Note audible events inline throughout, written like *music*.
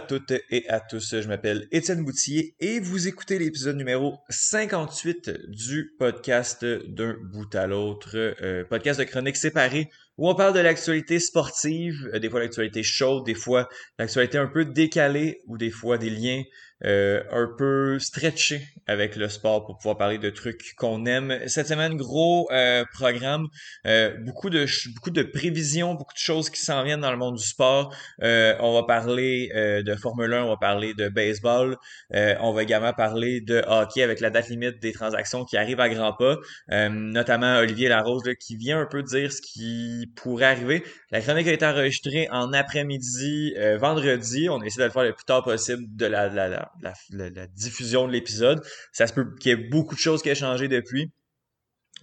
À toutes et à tous, je m'appelle Étienne Boutier et vous écoutez l'épisode numéro 58 du podcast d'un bout à l'autre, euh, podcast de chroniques séparées où on parle de l'actualité sportive, euh, des fois l'actualité chaude, des fois l'actualité un peu décalée ou des fois des liens euh, un peu stretché avec le sport pour pouvoir parler de trucs qu'on aime. Cette semaine, gros euh, programme, beaucoup de beaucoup de prévisions, beaucoup de choses qui s'en viennent dans le monde du sport. on va parler de Formule 1, on va parler de baseball, on va également parler de hockey avec la date limite des transactions qui arrivent à grands pas, notamment Olivier Larose qui vient un peu dire ce qui pourrait arriver. La chronique a été enregistrée en après-midi vendredi. On essaie de le faire le plus tard possible de la, la la, diffusion de l'épisode. Ça se peut qu'il y ait beaucoup de choses qui aient changé depuis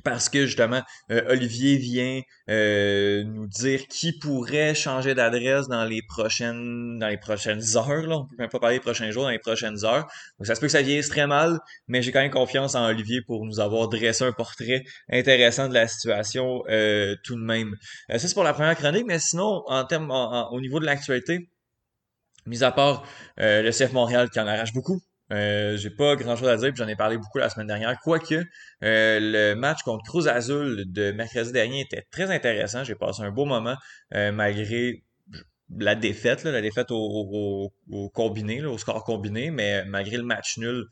parce que justement euh, Olivier vient euh, nous dire qui pourrait changer d'adresse dans les prochaines dans les prochaines heures là on peut même pas parler des prochains jours dans les prochaines heures donc ça se peut que ça vieillisse très mal mais j'ai quand même confiance en Olivier pour nous avoir dressé un portrait intéressant de la situation euh, tout de même ça c'est pour la première chronique mais sinon en termes au niveau de l'actualité Mis à part euh, le CF Montréal qui en arrache beaucoup. Euh, j'ai pas grand chose à dire, puis j'en ai parlé beaucoup la semaine dernière. Quoique euh, le match contre Cruz Azul de mercredi dernier était très intéressant. J'ai passé un beau moment malgré la défaite, la défaite au, combiné, au score combiné, mais malgré le match nul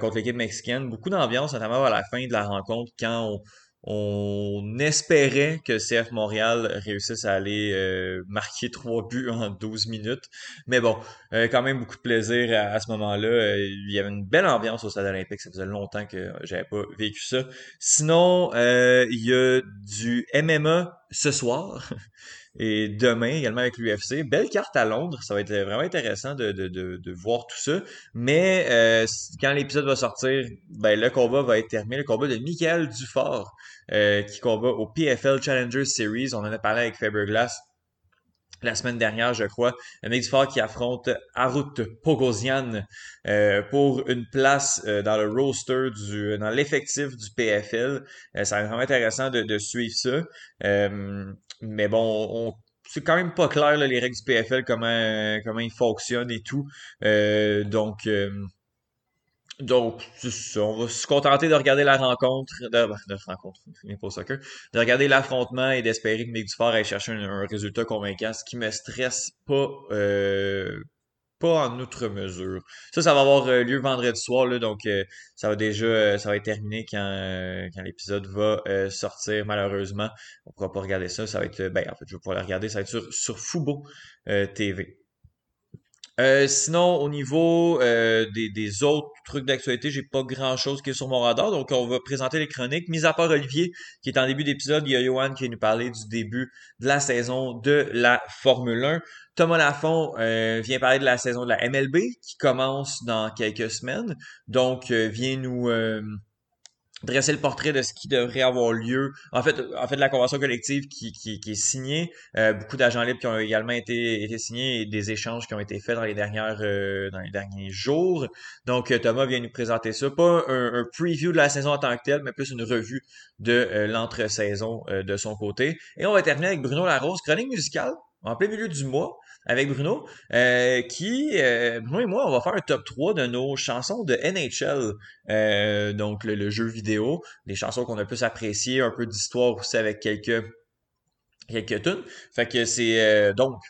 contre l'équipe mexicaine, beaucoup d'ambiance, notamment à la fin de la rencontre quand on, on espérait que CF Montréal réussisse à aller euh, marquer trois buts en 12 minutes. Mais bon, euh, quand même beaucoup de plaisir à, ce moment-là. Euh, il y avait une belle ambiance au Stade olympique. Ça faisait longtemps que j'avais pas vécu ça. Sinon, il y a du MMA ce soir. *laughs* Et demain, également avec l'UFC. Belle carte à Londres. Ça va être vraiment intéressant de, de, de, voir tout ça. Mais euh, quand l'épisode va sortir, ben, le combat va être terminé. Le combat de Michael Dufort, euh, qui combat au PFL Challenger Series. On en a parlé avec Faberglass la semaine dernière, je crois. Mick Dufort qui affronte Arut Pogosian euh, pour une place euh, dans le roster du dans l'effectif du PFL. Euh, ça va être vraiment intéressant de, de suivre ça. mais bon, on, c'est quand même pas clair les règles du PFL comment comment ils fonctionnent et tout. donc donc, on va se contenter de regarder la rencontre, de, ben, de rencontre, de regarder l'affrontement et d'espérer que Mick Dufort aille chercher un, résultat convaincant, ce qui me stresse pas, euh, pas en outre mesure. Ça, ça va avoir euh, lieu vendredi soir, là, donc euh, ça va déjà, ça va être terminé quand, quand l'épisode va sortir, malheureusement. On pourra pas regarder ça, ça va être, ben, en fait, je vais pouvoir le regarder, ça va être sur, sur Fubo TV. Euh, sinon, au niveau euh, des, autres trucs d'actualité, j'ai pas grand chose qui est sur mon radar, donc on va présenter les chroniques. Mis à part Olivier, qui est en début d'épisode, il y a Johan qui nous parler du début de la saison de la Formule 1. Thomas Lafont euh, vient parler de la saison de la MLB qui commence dans quelques semaines, donc vient nous dresser le portrait de ce qui devrait avoir lieu. En fait, en fait, la convention collective qui, qui, est signée, euh, beaucoup d'agents libres qui ont également été, été signés et des échanges qui ont été faits dans les dernières euh, dans les derniers jours. Donc, euh, Thomas vient nous présenter ça. Pas un, preview de la saison en tant que tel, mais plus une revue de l'entre-saison de son côté. Et on va terminer avec Bruno Larose, chronique musicale, en plein milieu du mois avec Bruno, euh, qui, euh, Bruno et moi, on va faire un top 3 de nos chansons de NHL, euh, donc le, jeu vidéo, les chansons qu'on a plus appréciées, un peu d'histoire aussi avec quelques quelques tunes. Fait que c'est donc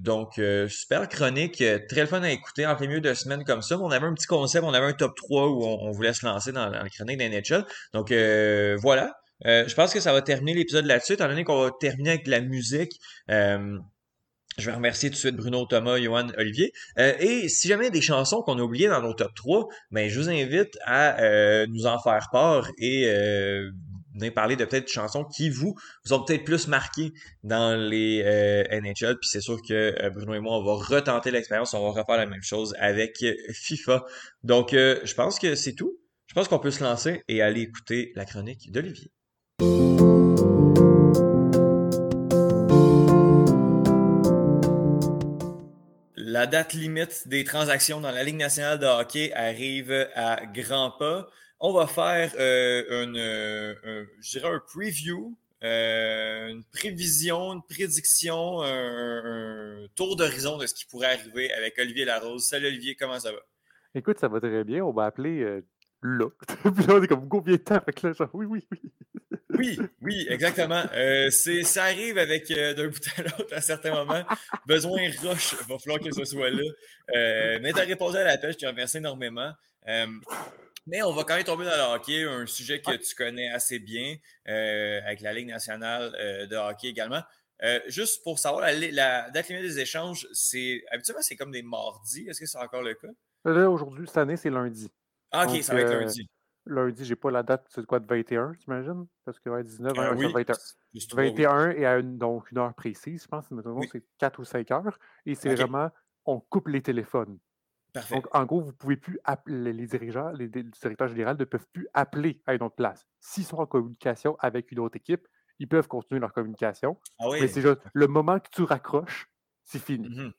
donc super chronique, très fun à écouter en plein milieu de semaine comme ça. On avait un petit concept, on avait un top 3 où on, voulait se lancer dans, la chronique d'NHL. Donc voilà. je pense que ça va terminer l'épisode là-dessus, étant donné qu'on va terminer avec de la musique. Je vais remercier tout de suite Bruno, Thomas, Johan, Olivier. Euh, et si jamais des chansons qu'on a oubliées dans nos top 3, ben, je vous invite à euh, nous en faire part et euh, venir parler de peut-être chansons qui vous, vous ont peut-être plus marqué dans les NHL. Puis c'est sûr que Bruno et moi, on va retenter l'expérience, on va refaire la même chose avec FIFA. Donc, je pense que c'est tout. Je pense qu'on peut se lancer et aller écouter la chronique d'Olivier. La date limite des transactions dans la Ligue nationale de hockey arrive à grands pas. On va faire euh, une, euh, un preview une prévision, une prédiction, un, tour d'horizon de ce qui pourrait arriver avec Olivier Larose. Salut Olivier, comment ça va? Écoute, ça va très bien. On va appeler *laughs* là. On est comme combien de temps? avec là, oui, oui, oui. *laughs* oui, oui, exactement. Euh, ça arrive avec euh, d'un *laughs* bout à l'autre à certains moments. Besoin roche, il va falloir que ce soit là. Euh, mais tu as répondu à la pêche, je te remercie énormément. mais on va quand même tomber dans le hockey, un sujet que tu connais assez bien, avec la Ligue nationale de hockey également. juste pour savoir, la, date limite des échanges, c'est habituellement c'est comme des mardis. Est-ce que c'est encore le cas? Là, aujourd'hui, cette année, c'est lundi. Ah, ok, ça va être lundi. Lundi, j'ai pas la date, c'est quoi, de 21, t'imagines? Parce que ouais, 19, euh, oui, 21. 21 et à une, donc une heure précise, je pense, c'est 4 ou 5 heures. Et c'est vraiment, on coupe les téléphones. Parfait. Donc, en gros, vous pouvez plus appeler, les dirigeants, les, directeurs généraux ne peuvent plus appeler à une autre place. S'ils sont en communication avec une autre équipe, ils peuvent continuer leur communication. Ah oui. Mais c'est juste, le moment que tu raccroches, c'est fini. Mm-hmm.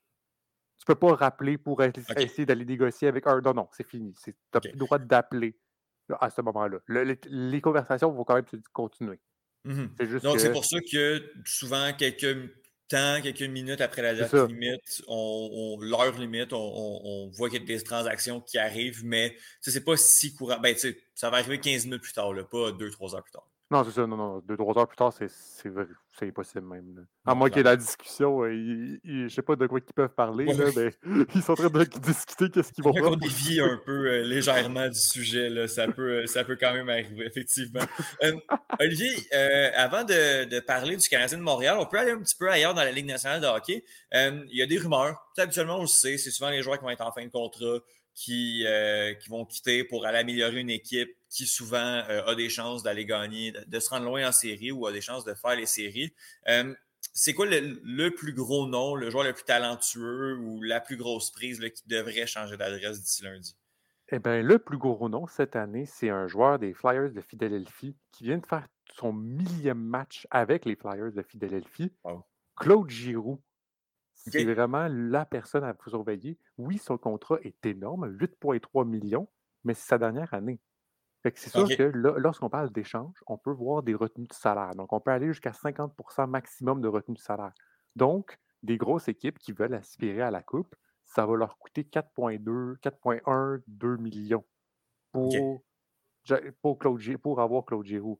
Tu peux pas rappeler pour essayer d'aller négocier avec un. Non, non, c'est fini. Tu n'as plus le droit d'appeler à ce moment-là. les, conversations vont quand même continuer. Mmh Donc, c'est pour ça que souvent, quelques temps, quelques minutes après la date limite, on, l'heure limite, on, voit qu'il y a des transactions qui arrivent, mais c'est pas si courant. Ben, ça va arriver 15 minutes plus tard, pas 2-3 heures plus tard. Non, c'est ça, non, non. Deux, trois heures plus tard, c'est impossible même. À moins qu'il y ait la discussion, euh, je ne sais pas de quoi ils peuvent parler, là, mais *laughs* *laughs* ils sont en train de *laughs* discuter qu'est-ce qu'ils vont faire. on dévie un peu euh, légèrement du sujet, là, ça, peut, euh, ça peut quand même arriver, effectivement. Olivier, avant de, de, parler du Canadien de Montréal, on peut aller un petit peu ailleurs dans la Ligue nationale de hockey. il y a des rumeurs. Habituellement, on le sait, c'est souvent les joueurs qui vont être en fin de contrat qui, euh, qui vont quitter pour aller améliorer une équipe qui souvent euh, a des chances d'aller gagner, de, se rendre loin en série ou a des chances de faire les séries. Euh, c'est quoi le, plus gros nom, le joueur le plus talentueux ou la plus grosse prise qui devrait changer d'adresse d'ici lundi? Eh bien, le plus gros nom cette année, c'est un joueur des Flyers de Philadelphie qui vient de faire son millième match avec les Flyers de Philadelphie. Claude Giroux. C'est vraiment la personne à surveiller. Oui, son contrat est énorme, 8,3 millions, mais c'est sa dernière année. c'est sûr que lorsqu'on parle d'échange, on peut voir des retenues de salaire. Donc, on peut aller jusqu'à 50% maximum de retenues de salaire. Donc, des grosses équipes qui veulent aspirer à la Coupe, ça va leur coûter 4,2, 4,1, 2 millions pour, pour, pour avoir Claude Giroux.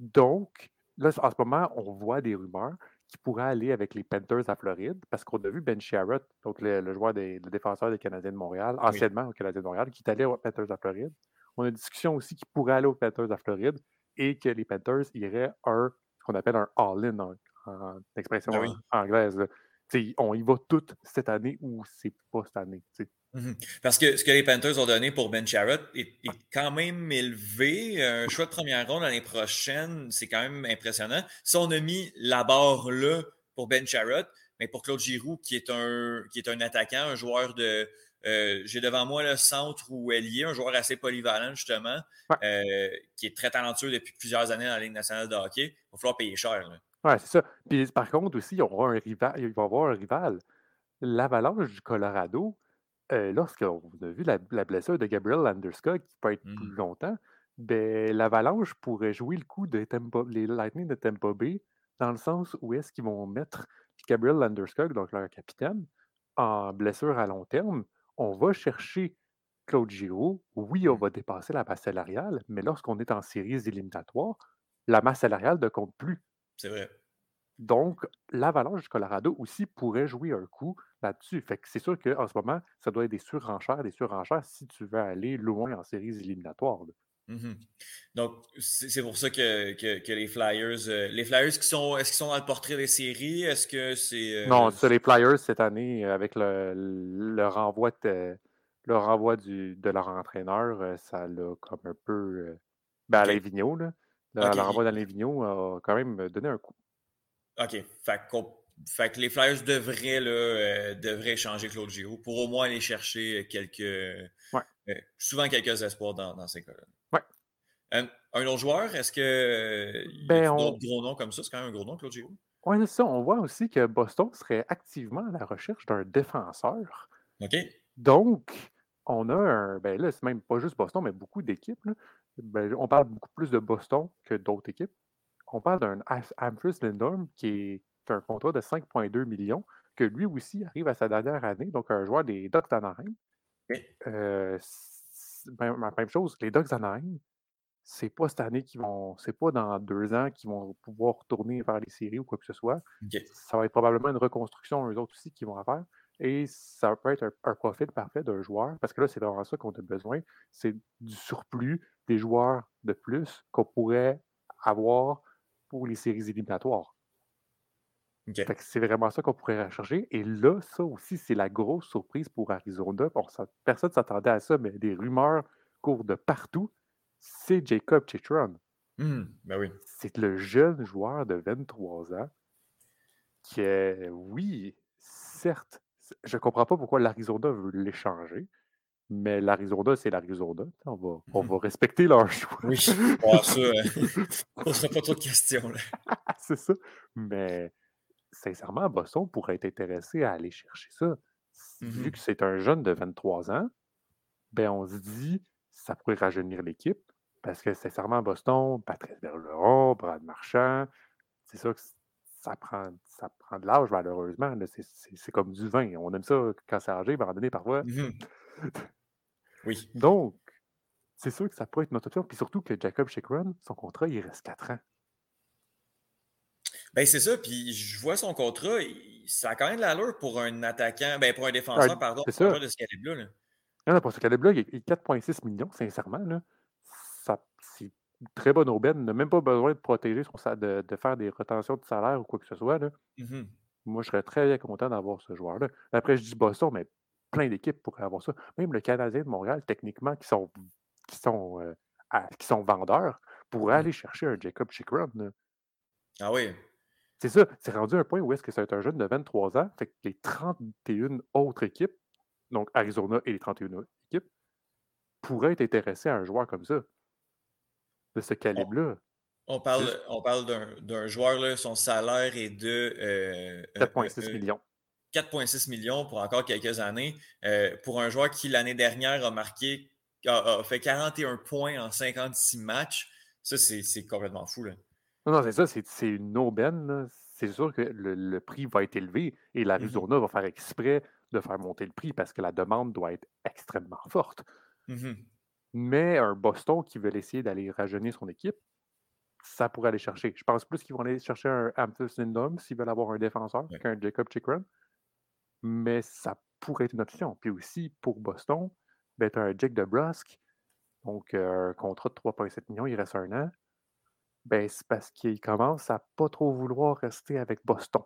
Donc, là, en ce moment, on voit des rumeurs qui pourrait aller avec les Panthers à Floride, parce qu'on a vu Ben Sherratt, donc le, joueur des le défenseur des Canadiens de Montréal, anciennement au Canadien de Montréal, qui est allé aux Panthers à Floride. On a une discussion aussi qui pourrait aller aux Panthers à Floride et que les Panthers iraient un, ce qu'on appelle un all-in en, expression ben anglaise. On y va tout cette année ou c'est pas cette année. Parce que ce que les Panthers ont donné pour Ben Sherratt est, quand même élevé. Un choix de première ronde l'année prochaine, c'est quand même impressionnant. Si on a mis la barre là pour Ben Sherratt, mais pour Claude Giroux, qui est un, qui est un attaquant, un joueur de. Euh, j'ai devant moi le centre ou ailier, un joueur assez polyvalent, justement, euh, qui est très talentueux depuis plusieurs années dans la Ligue nationale de hockey. Il va falloir payer cher. Oui, c'est ça. Puis par contre, aussi, il va y avoir un rival. L'Avalanche du Colorado, lorsqu'on a vu la, blessure de Gabriel Landeskog, qui peut être plus mmh. longtemps, ben, l'Avalanche pourrait jouer le coup de les Lightning de Tampa Bay, dans le sens où est-ce qu'ils vont mettre Gabriel Landeskog, donc leur capitaine, en blessure à long terme. On va chercher Claude Giroux. Oui, on mmh. va dépasser la masse salariale, mais lorsqu'on est en séries éliminatoires, la masse salariale ne compte plus. C'est vrai. Donc, l'Avalanche du Colorado aussi pourrait jouer un coup là-dessus. Fait que c'est sûr qu'en ce moment, ça doit être des surenchères, des surenchères si tu veux aller loin en séries éliminatoires. Mmh Donc, c'est pour ça que, que, les Flyers, euh, les Flyers qui sont, est-ce qu'ils sont dans le portrait des séries? Est-ce que c'est. Euh, non, c'est les Flyers cette année, avec le, le renvoi, de, le renvoi du, de leur entraîneur, ça l'a comme un peu. Ben, Alain Vigneault, là. Le, renvoi d'Alain Vigneault a quand même donné un coup. OK. Fait, que les Flyers devraient, là, euh, devraient changer Claude Giroux pour au moins aller chercher quelques. Euh, souvent quelques espoirs dans, ces cas-là. Ouais. Euh, un autre joueur, est-ce que. Il y a ben, d'autres gros noms comme ça? C'est quand même un gros nom, Claude Giroux? Oui, c'est ça. On voit aussi que Boston serait activement à la recherche d'un défenseur. OK. Donc, on a un. Ben là, c'est même pas juste Boston, mais beaucoup d'équipes. Ben, on parle beaucoup plus de Boston que d'autres équipes. On parle d'un Amphus Lindorm qui est un contrat de 5,2 millions, que lui aussi arrive à sa dernière année, donc un joueur des Ducks d'Anaheim. Euh, ben, même chose, les Ducks d'Anaheim, c'est pas cette année qu'ils vont, c'est pas dans deux ans qu'ils vont pouvoir retourner vers les séries ou quoi que ce soit. Ça va être probablement une reconstruction, eux autres aussi, qu'ils vont faire. Et ça peut être un, profil parfait d'un joueur, parce que là, c'est vraiment ça qu'on a besoin. C'est du surplus des joueurs de plus qu'on pourrait avoir pour les séries éliminatoires. C'est vraiment ça qu'on pourrait rechercher. Et là, ça aussi, c'est la grosse surprise pour Arizona. personne ne s'attendait à ça, mais des rumeurs courent de partout. C'est Jacob Chitron. Mmh, ben oui. C'est le jeune joueur de 23 ans qui est, oui, certes, je ne comprends pas pourquoi l'Arizona veut l'échanger, mais l'Arizona, c'est l'Arizona. On va, on mmh va respecter leur choix. Oui, ça, *laughs* euh, *laughs* on ne sera pas trop de questions. *laughs* c'est ça. Mais sincèrement, Boston pourrait être intéressé à aller chercher ça. Mmh Vu que c'est un jeune de 23 ans, ben on se dit ça pourrait rajeunir l'équipe. Parce que sincèrement, Boston, Patrice Bergeron, Brad Marchand, c'est ça que ça prend, ça prend de l'âge, malheureusement. C'est comme du vin. On aime ça quand c'est âgé, à un donné, parfois. Mmh oui. Donc, c'est sûr que ça pourrait être notre option. Puis surtout que Jacob Chikron, son contrat, il reste 4 ans. Ben, c'est ça. Puis je vois son contrat, ça a quand même de l'allure pour un attaquant, ben, pour un défenseur, pardon, pour un de ce calibre-là. Non, pour ce calibre-là, il est 4,6 millions, sincèrement. Là. c'est une très bonne aubaine. Il n'a même pas besoin de protéger son, de, de, faire des retentions de salaire ou quoi que ce soit. Là. Mmh Moi, je serais très content d'avoir ce joueur-là. Après, je dis Boston, mais plein d'équipes pourraient avoir ça. Même le Canadien de Montréal, techniquement, qui sont, qui sont, euh, qui sont vendeurs, pourrait mmh. aller chercher un Jacob Chikron. Ah oui. C'est ça, c'est rendu un point où est-ce que c'est un jeune de 23 ans, fait que les 31 autres équipes, donc Arizona et les 31 équipes, pourraient être intéressées à un joueur comme ça, de ce calibre-là. On parle, on parle d'un joueur, là, son salaire est de 4,6 euh, euh, millions. 4,6 millions pour encore quelques années. Euh, pour un joueur qui, l'année dernière, a marqué, a, fait 41 points en 56 matchs, ça, c'est complètement fou. Là. Non, non, c'est ça, c'est une aubaine. C'est sûr que le, prix va être élevé et l'Arizona mmh va faire exprès de faire monter le prix parce que la demande doit être extrêmement forte. Mmh Mais un Boston qui veut essayer d'aller rajeunir son équipe, ça pourrait aller chercher. Je pense plus qu'ils vont aller chercher un Amphis Lindom s'ils veulent avoir un défenseur qu'un Jacob Chikrin. Mais ça pourrait être une option. Puis aussi, pour Boston, ben, tu as un Jake DeBrusque, donc euh, un contrat de 3,7 millions, il reste un an. Ben, c'est parce qu'il commence à pas trop vouloir rester avec Boston.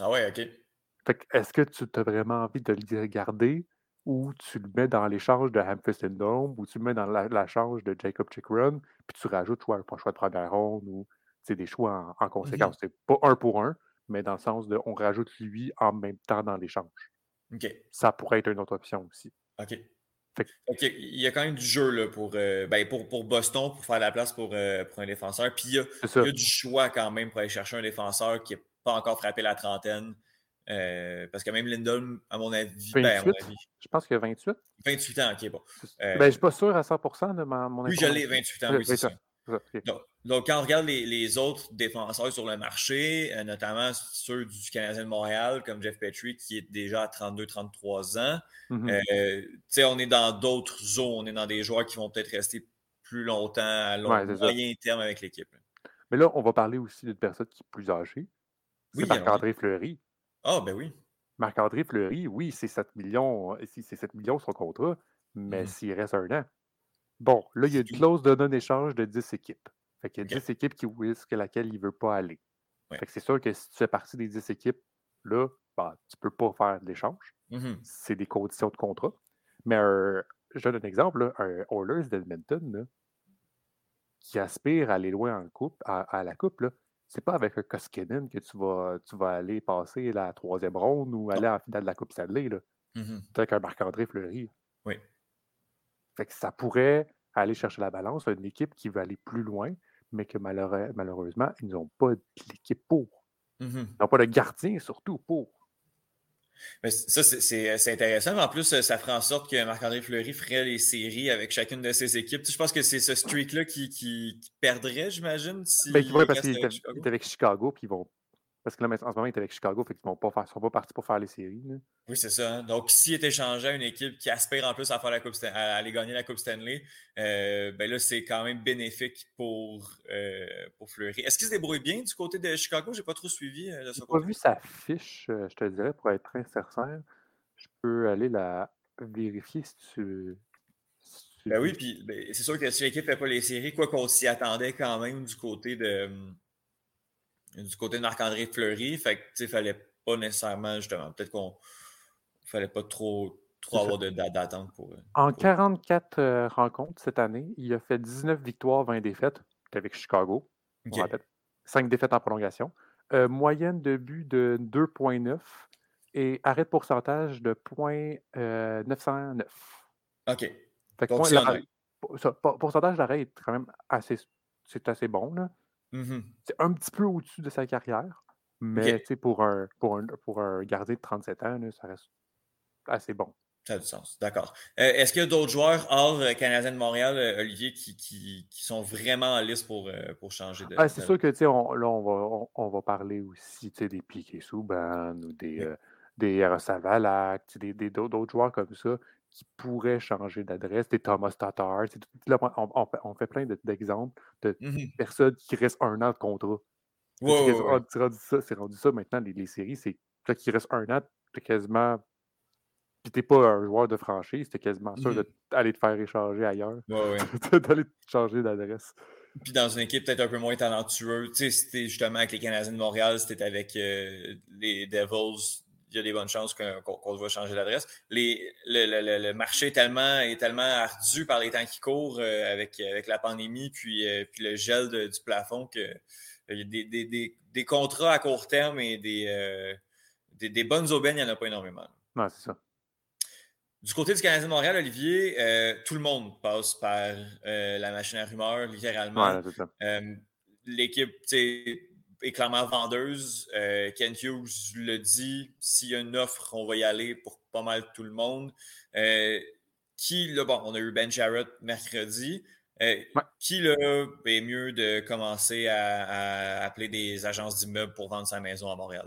Ah ouais, OK. est-ce que tu as vraiment envie de le garder ou tu le mets dans l'échange de Hamfist Dome ou tu le mets dans l'échange de Jacob Chickrun, puis tu rajoutes choix, un choix de première ronde ou des choix en, conséquence. C'est pas un pour un, mais dans le sens de on rajoute lui en même temps dans l'échange. OK. Ça pourrait être une autre option aussi. OK. Il y a quand même du jeu là, pour, euh, ben, pour, pour, Boston pour faire la place pour, euh, pour un défenseur. Puis il y, a, du choix quand même pour aller chercher un défenseur qui n'a pas encore frappé la trentaine. Euh, parce que même Lindholm, à mon avis, ben, je pense qu'il a 28. 28 ans, ok, bon. ben, je ne suis pas sûr à 100% de mon Oui, je l'ai, 28 ans, oui, c'est ça. Donc, quand on regarde les, autres défenseurs sur le marché, euh, notamment ceux du Canadien de Montréal, comme Jeff Petrie, qui est déjà à 32-33 ans, mm-hmm. euh, on est dans d'autres zones. On est dans des joueurs qui vont peut-être rester plus longtemps à long, moyen terme avec l'équipe. Mais là, on va parler aussi d'une personne qui est plus âgée. C'est Marc-André Fleury. Ah, ben oui. Marc-André Fleury, oui, c'est 7 millions, c'est 7 millions son contrat, mais mm-hmm. s'il reste un an. Bon, là, il y a une clause de non-échange de 10 équipes. Fait qu'il y a 10 équipes qui risquent laquelle il ne veut pas aller. Fait que c'est sûr que si tu fais partie des 10 équipes, là, bah, tu ne peux pas faire l'échange. Mmh c'est des conditions de contrat. Mais je donne un exemple, un Oilers d'Edmonton qui aspire à aller loin en coupe, à, la coupe, c'est pas avec un Koskinen que tu vas, tu vas aller passer la troisième ronde ou aller en finale de la Coupe Stanley. Là. Mmh c'est avec un Marc-André Fleury. Oui. Fait que ça pourrait aller chercher la balance, une équipe qui veut aller plus loin, mais que malheureusement, ils n'ont pas l'équipe pour. Mmh ils n'ont pas le gardien surtout pour. Mais ça, c'est intéressant. Mais en plus, ça ferait en sorte que Marc-André Fleury ferait les séries avec chacune de ses équipes. je pense que c'est ce streak-là qui, qui, perdrait, j'imagine. Si ben, parce qu'il est avec Chicago, puis ils vont parce que là, en ce moment, il est avec Chicago, fait qu'ils ne sont pas partis pour faire les séries. Oui, c'est ça. Hein. Donc, s'il est échangé à une équipe qui aspire en plus à, faire la coupe à aller gagner la Coupe Stanley, euh, ben là, c'est quand même bénéfique pour, euh, pour Fleury. Est-ce qu'il se débrouille bien du côté de Chicago? Je n'ai pas trop suivi euh, Je n'ai pas vu sa fiche, je te dirais, pour être très sincère. Je peux aller la vérifier si tu. ben oui, puis ben, c'est sûr que si l'équipe ne fait pas les séries, quoi qu'on s'y attendait quand même du côté de du côté de Marc-André Fleury. Fait que, fallait pas nécessairement, justement, peut-être qu'on fallait pas trop, trop avoir d'attente pour. Euh, en 44 euh, rencontres cette année, il a fait 19 victoires, 20 défaites. avec Chicago. 5 défaites en prolongation. Euh, moyenne de but de 2,9 et arrêt de pourcentage de 0.909. OK. Fait que pourcentage d'arrêt est quand même assez, c'est assez bon. Là. Mmh c'est un petit peu au-dessus de sa carrière, mais pour, un, pour, un, pour un gardien de 37 ans, ça reste assez bon. Ça a du sens, d'accord. Euh, est-ce qu'il y a d'autres joueurs hors euh, Canadien de Montréal, euh, Olivier, qui, qui, qui, sont vraiment en liste pour, pour changer de. Ah, c'est sûr que on, là, on va, on, va parler aussi des Piquet Souban ou des, des Valak, des, d'autres joueurs comme ça qui pourraient changer d'adresse, des Thomas Tatar. Là, on, fait plein d'exemples de, mmh personnes qui restent un an de contrat. c'est rendu, rendu, ça maintenant, les, les séries, c'est toi qui reste un an, t'es quasiment. Puis t'es pas un joueur de franchise, t'es quasiment sûr mmh d'aller te faire échanger ailleurs. *laughs* d'aller changer d'adresse. Puis dans une équipe peut-être un peu moins talentueuse, tu sais, c'était justement avec les Canadiens de Montréal, c'était avec euh, les Devils il y a des bonnes chances qu'on va changer d'adresse. Le, marché est tellement, est tellement ardu par les temps qui courent euh, avec, avec la pandémie puis, euh, puis le gel du plafond que euh, des, des, contrats à court terme et des, des, bonnes aubaines, il n'y en a pas énormément. C'est ça. Du côté du Canadien de Montréal, Olivier, tout le monde passe par la machine à rumeurs, littéralement. Ouais, L'équipe, est clairement vendeuse. Euh, Ken Hughes le dit, s'il y a une offre, on va y aller pour pas mal tout le monde. Euh, qui, là, bon, on a eu Ben Jarrett mercredi. Euh, qui, là, est mieux de commencer à, appeler des agences d'immeubles pour vendre sa maison à Montréal?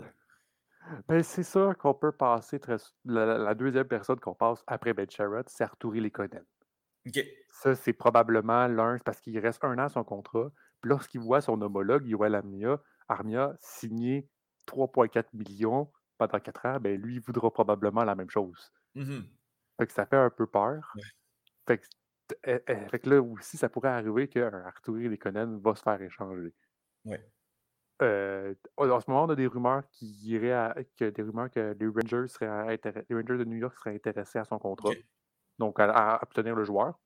Ben, c'est sûr qu'on peut passer très... la, deuxième personne qu'on passe après Ben Jarrett, c'est Arturi Lekonen. OK. Ça, c'est probablement l'un, parce qu'il reste un an à son contrat. Puis lorsqu'il voit son homologue, Yoel Amnia, Armia signé 3,4 millions pendant 4 ans, ben lui, il voudra probablement la même chose. Mmh fait que ça fait un peu peur. Fait, que, eh, eh, fait, que, là aussi, ça pourrait arriver qu'un Arturi Lekonen va se faire échanger. Ouais. Euh, en ce moment, on a des rumeurs qui iraient à, que des rumeurs que les Rangers seraient les Rangers de New York seraient intéressés à son contrat. Donc à, obtenir le joueur.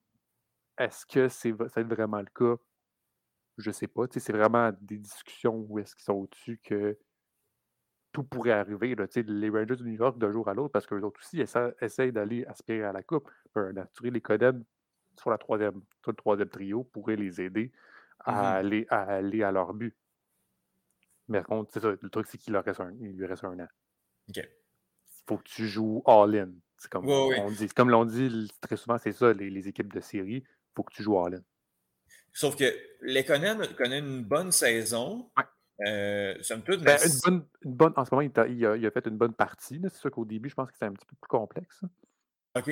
Est-ce que c'est ça va être vraiment le cas? Je sais pas. C'est vraiment des discussions où est-ce qu'ils sont au-dessus que tout pourrait arriver. Là, les Rangers de New York d'un jour à l'autre, parce qu'eux autres aussi essayent d'aller aspirer à la Coupe. Naturellement, les Coden sur, la troisième, le troisième trio pourrait les aider à, mmh aller, à aller à leur but. Mais par contre, ça, le truc, c'est qu'il reste un, il lui reste un an. Il faut que tu joues all-in. C'est comme on dit. Comme l'on dit très souvent, c'est ça, les, les, équipes de série, il faut que tu joues all-in. Sauf que Lekonen connaît une bonne saison. Ouais. Euh, ben, une, bonne, en ce moment, il a, fait une bonne partie. C'est sûr qu'au début, je pense que c'est un petit peu plus complexe. OK.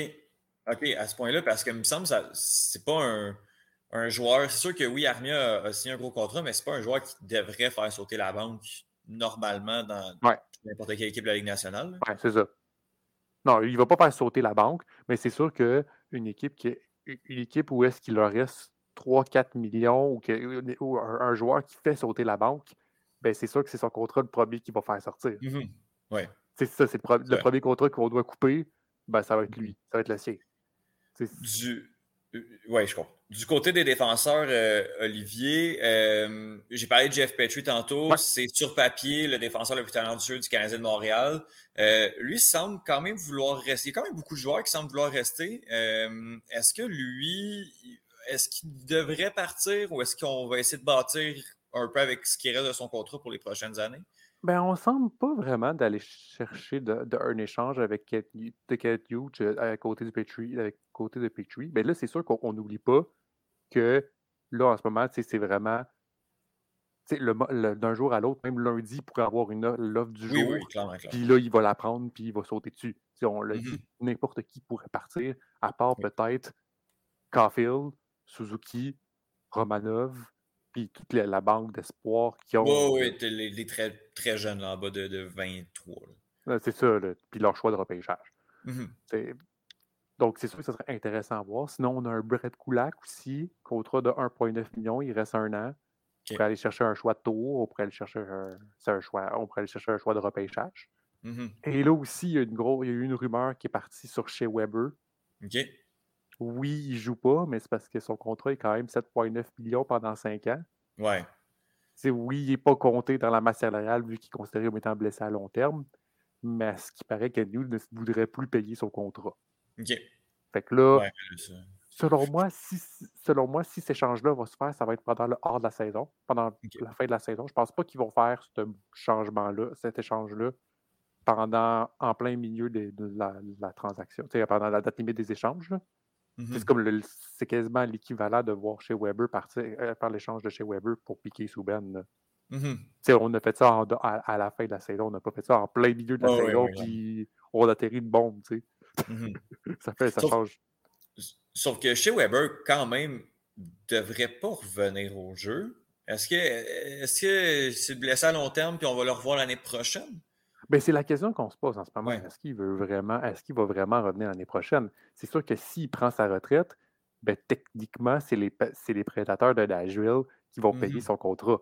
OK, à ce point-là, parce que il me semble que c'est pas un, joueur. C'est sûr que oui, Armia a, signé un gros contrat, mais c'est pas un joueur qui devrait faire sauter la banque normalement dans n'importe quelle équipe de la Ligue nationale. Oui, c'est ça. Non, il ne va pas faire sauter la banque, mais c'est sûr qu'une équipe qui est une équipe où est-ce qu'il leur reste 3-4 millions ou, un, joueur qui fait sauter la banque, ben c'est sûr que c'est son contrat le premier qui va faire sortir. Mmh ouais. C'est ça, c'est le, premier contrat qu'on doit couper, ben ça va être lui, ça va être le sien. Du... Euh, oui, je comprends. Du côté des défenseurs, euh, Olivier, euh, j'ai parlé de Jeff Petrie tantôt. C'est sur papier le défenseur le plus talentueux du Canadien de Montréal. lui semble quand même vouloir rester. Il y a quand même beaucoup de joueurs qui semblent vouloir rester. Est-ce que lui, est-ce qu'il devrait partir ou est-ce qu'on va essayer de bâtir un peu avec ce qui reste de son contrat pour les prochaines années? Ben, on semble pas vraiment d'aller chercher de, un échange avec Kent, Hughes euh, à côté Petrie, de Petrie. Ben là, c'est sûr qu'on n'oublie pas que là, en ce moment, c'est vraiment d'un jour à l'autre, même lundi, il pourrait avoir une l'offre du jour. Oui, clairement, Puis là, il va la prendre, puis il va sauter dessus. on l'a dit, n'importe qui pourrait partir, à part peut-être Caulfield, Suzuki, Romanov, puis toute la, banque d'espoir qui ont. Oui, oui, les, très, très jeunes là, en bas de, de 23. C'est ça, puis leur choix de repêchage. Mmh donc, c'est sûr que ce serait intéressant à voir. Sinon, on a un Brett Kulak aussi, contrat de 1,9 million, il reste un an. On pourrait aller chercher un choix de tour, on pourrait aller chercher un, choix, on pourrait aller chercher un choix de repêchage. Mmh Et là aussi, il y, a une il y a eu une rumeur qui est partie sur chez Weber. OK. Oui, il ne joue pas, mais c'est parce que son contrat est quand même 7,9 millions pendant 5 ans. Ouais. C'est oui, il n'est pas compté dans la masse salariale vu qu'il est considéré comme étant blessé à long terme. Mais à ce qui paraît, Kenny ne voudrait plus payer son contrat. OK. Fait que là, selon, moi, si, selon moi, si cet échange-là va se faire, ça va être pendant le hors de la saison, pendant la fin de la saison. Je pense pas qu'ils vont faire ce changement-là, cet échange-là, pendant en plein milieu de, la, la, transaction, pendant la date limite des échanges. C'est mmh comme c'est quasiment l'équivalent de voir chez Weber partir euh, par l'échange de chez Weber pour piquer Souben. Mmh on a fait ça à, la fin de la saison, on n'a pas fait ça en plein milieu de la saison, puis on atterrit de bombe. Mmh *laughs* ça fait, ça change. Sauf que chez Weber, quand même, devrait pas revenir au jeu. Est-ce que est-ce que c'est blessé à long terme puis on va le revoir l'année prochaine? Ben, c'est la question qu'on se pose en ce moment. Est-ce qu'il veut vraiment, est-ce qu'il va vraiment revenir l'année prochaine? C'est sûr que s'il prend sa retraite, ben, techniquement, c'est les, les prédateurs de Nashville qui vont payer mmh son contrat.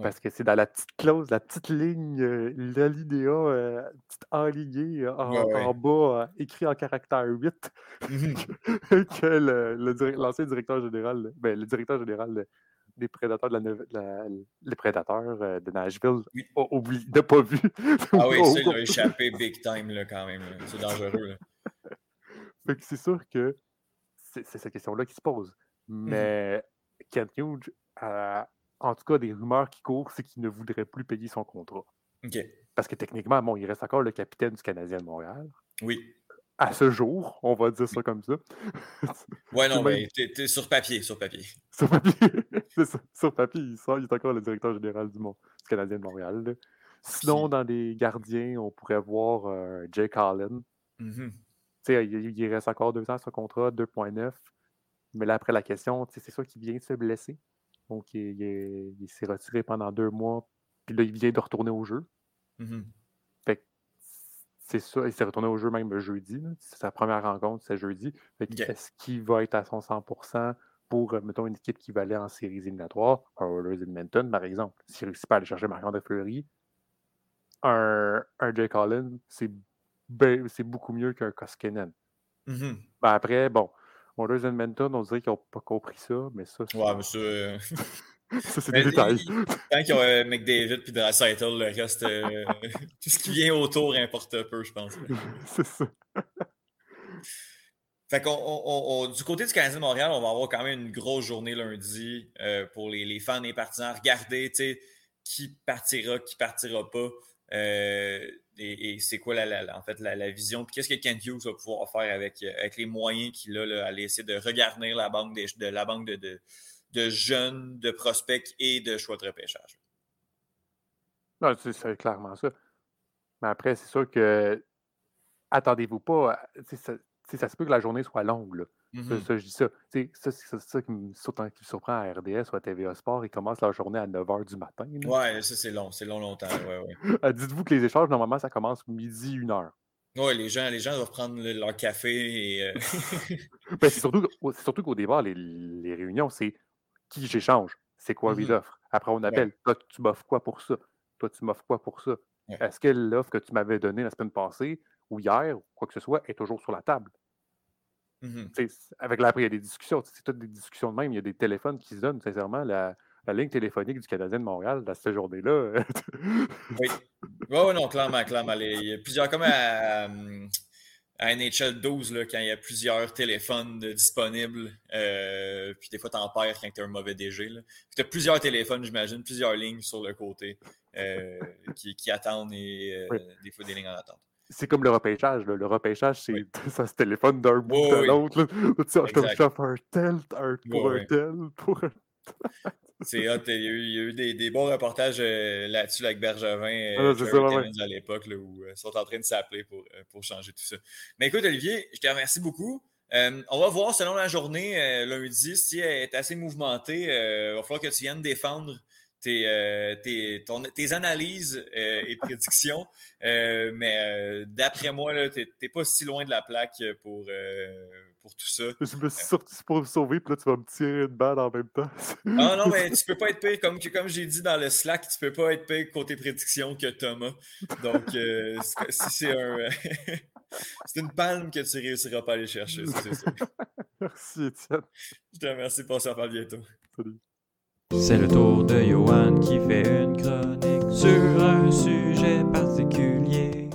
Parce que c'est dans la petite clause, la petite ligne, euh, l'alinéa, euh, petite enlignée euh, en, bas, écrit en caractère 8, mmh *laughs* que l'ancien directeur général, ben, le directeur général des prédateurs de la, les prédateurs euh, de Nashville oui. n'a pas vu. *laughs* Ah oui, ça, il a *laughs* échappé big time là, quand même. C'est dangereux. *laughs* c'est sûr que c'est cette question-là qui se pose. Mmh Mais Kent Hughes, en tout cas, des rumeurs qui courent, c'est qu'il ne voudrait plus payer son contrat. Parce que techniquement, bon, il reste encore le capitaine du Canadien de Montréal. Oui à ce jour, on va dire ça comme ça. Ouais, non, mais t'es, sur papier, sur papier. Sur papier, *laughs* Sur papier, il, il est encore le directeur général du, monde, du Canadien de Montréal. Sinon, dans les gardiens, on pourrait voir euh, Jake Allen. Mm-hmm. il, il, reste encore deux ans sur contrat, 2.9. Mais là, après la question, c'est ça qui vient de se blesser. Donc, il, s'est retiré pendant deux mois. Puis là, il vient de retourner au jeu. Mm-hmm. C'est ça, il s'est retourné au jeu même jeudi. C'est sa première rencontre, c'est jeudi. Est-ce qu'il va être à son 100% pour, euh, mettons, une équipe qui va aller en séries éliminatoires? Un Oilers Edmonton, par exemple. S'il réussit pas à aller chercher Marion Fleury, un, un Jake Collins, c'est beaucoup mieux qu'un Koskinen. Mm-hmm. Ben, après, bon, Oilers Edmonton, on dirait qu'ils n'ont pas compris ça, mais ça. Ouais, mais ça. Euh, *laughs* Ça, c'est des détails. Tant qu'ils ont euh, McDavid puis Draisaitl, le reste, euh, *laughs* tout ce qui vient autour importe peu, je pense. c'est ça. Fait du côté du Canadien de Montréal, on va avoir quand même une grosse journée lundi euh, pour les, fans et les partisans. Regardez qui partira, qui partira pas. et, c'est quoi la, en fait la, vision. Puis qu'est-ce que Kent Hughes va pouvoir faire avec, avec les moyens qu'il a là, à essayer de regarder la banque, de, la banque de de jeunes, de prospects et de choix de repêchage. Non, c'est clairement ça. Mais après, c'est sûr que attendez-vous pas. Ça se peut que la journée soit longue. Là. Mm-hmm. ça, je dis ça. C'est ça, qui, me, surprend à RDS ou à TVA Sport. Ils commencent leur journée à 9 h du matin. Oui, Ouais, ça c'est long. C'est long, longtemps. Ouais, ouais. *laughs* Ah, dites-vous que les échanges, normalement, ça commence midi, 1 heure. Oui, les gens, les gens doivent prendre leur café et. Euh, *laughs* *laughs* ben, c'est surtout, surtout qu'au départ, les, les réunions, c'est qui j'échange? C'est quoi mmh l'offre? Après, on appelle. Toi, tu m'offres quoi pour ça? Toi, tu m'offres quoi pour ça? Est-ce que l'offre que tu m'avais donnée la semaine passée ou hier ou quoi que ce soit est toujours sur la table? Mmh avec là, après, il y a des discussions. C'est toutes des discussions de même. Il y a des téléphones qui se donnent, sincèrement. La, ligne téléphonique du Canadien de Montréal, dans cette journée-là. oui. Oui, non, clairement, clairement. Il y a plusieurs. Comme à, à NHL 12, là, quand il y a plusieurs téléphones disponibles, euh, puis des fois, t'en perds quand tu un mauvais DG. Tu as plusieurs téléphones, j'imagine, plusieurs lignes sur le côté euh, qui, qui, attendent et euh, des fois des lignes en attente. C'est comme le repêchage. Le repêchage, c'est *laughs* ça se téléphone d'un bout à l'autre. Tu sais, je te un tel, un, *laughs* pour un tel, pour un c'est hot. Il y a eu, des, bons reportages euh, là-dessus avec Bergevin et euh, ah, à l'époque où euh, ils sont en train de s'appeler pour, pour changer tout ça. Mais écoute, Olivier, je te remercie beaucoup. on va voir selon la journée, lundi, si elle est assez mouvementée. il va falloir que tu viennes défendre tes, tes, analyses et prédictions. mais d'après moi, tu n'es pas si loin de la plaque pour, pour tout ça. Je me suis sorti pour me sauver, puis là, tu vas me tirer une balle en même temps. ah non, mais tu peux pas être payé, comme, comme j'ai dit dans le Slack, tu peux pas être payé côté prédiction que Thomas. Donc, euh, si c'est un. *laughs* c'est une palme que tu réussiras pas à aller chercher, c'est ça. *laughs* Merci, Étienne. Je te remercie pour ça, à bientôt. Salut. C'est le tour de Johan qui fait une chronique sur un sujet particulier.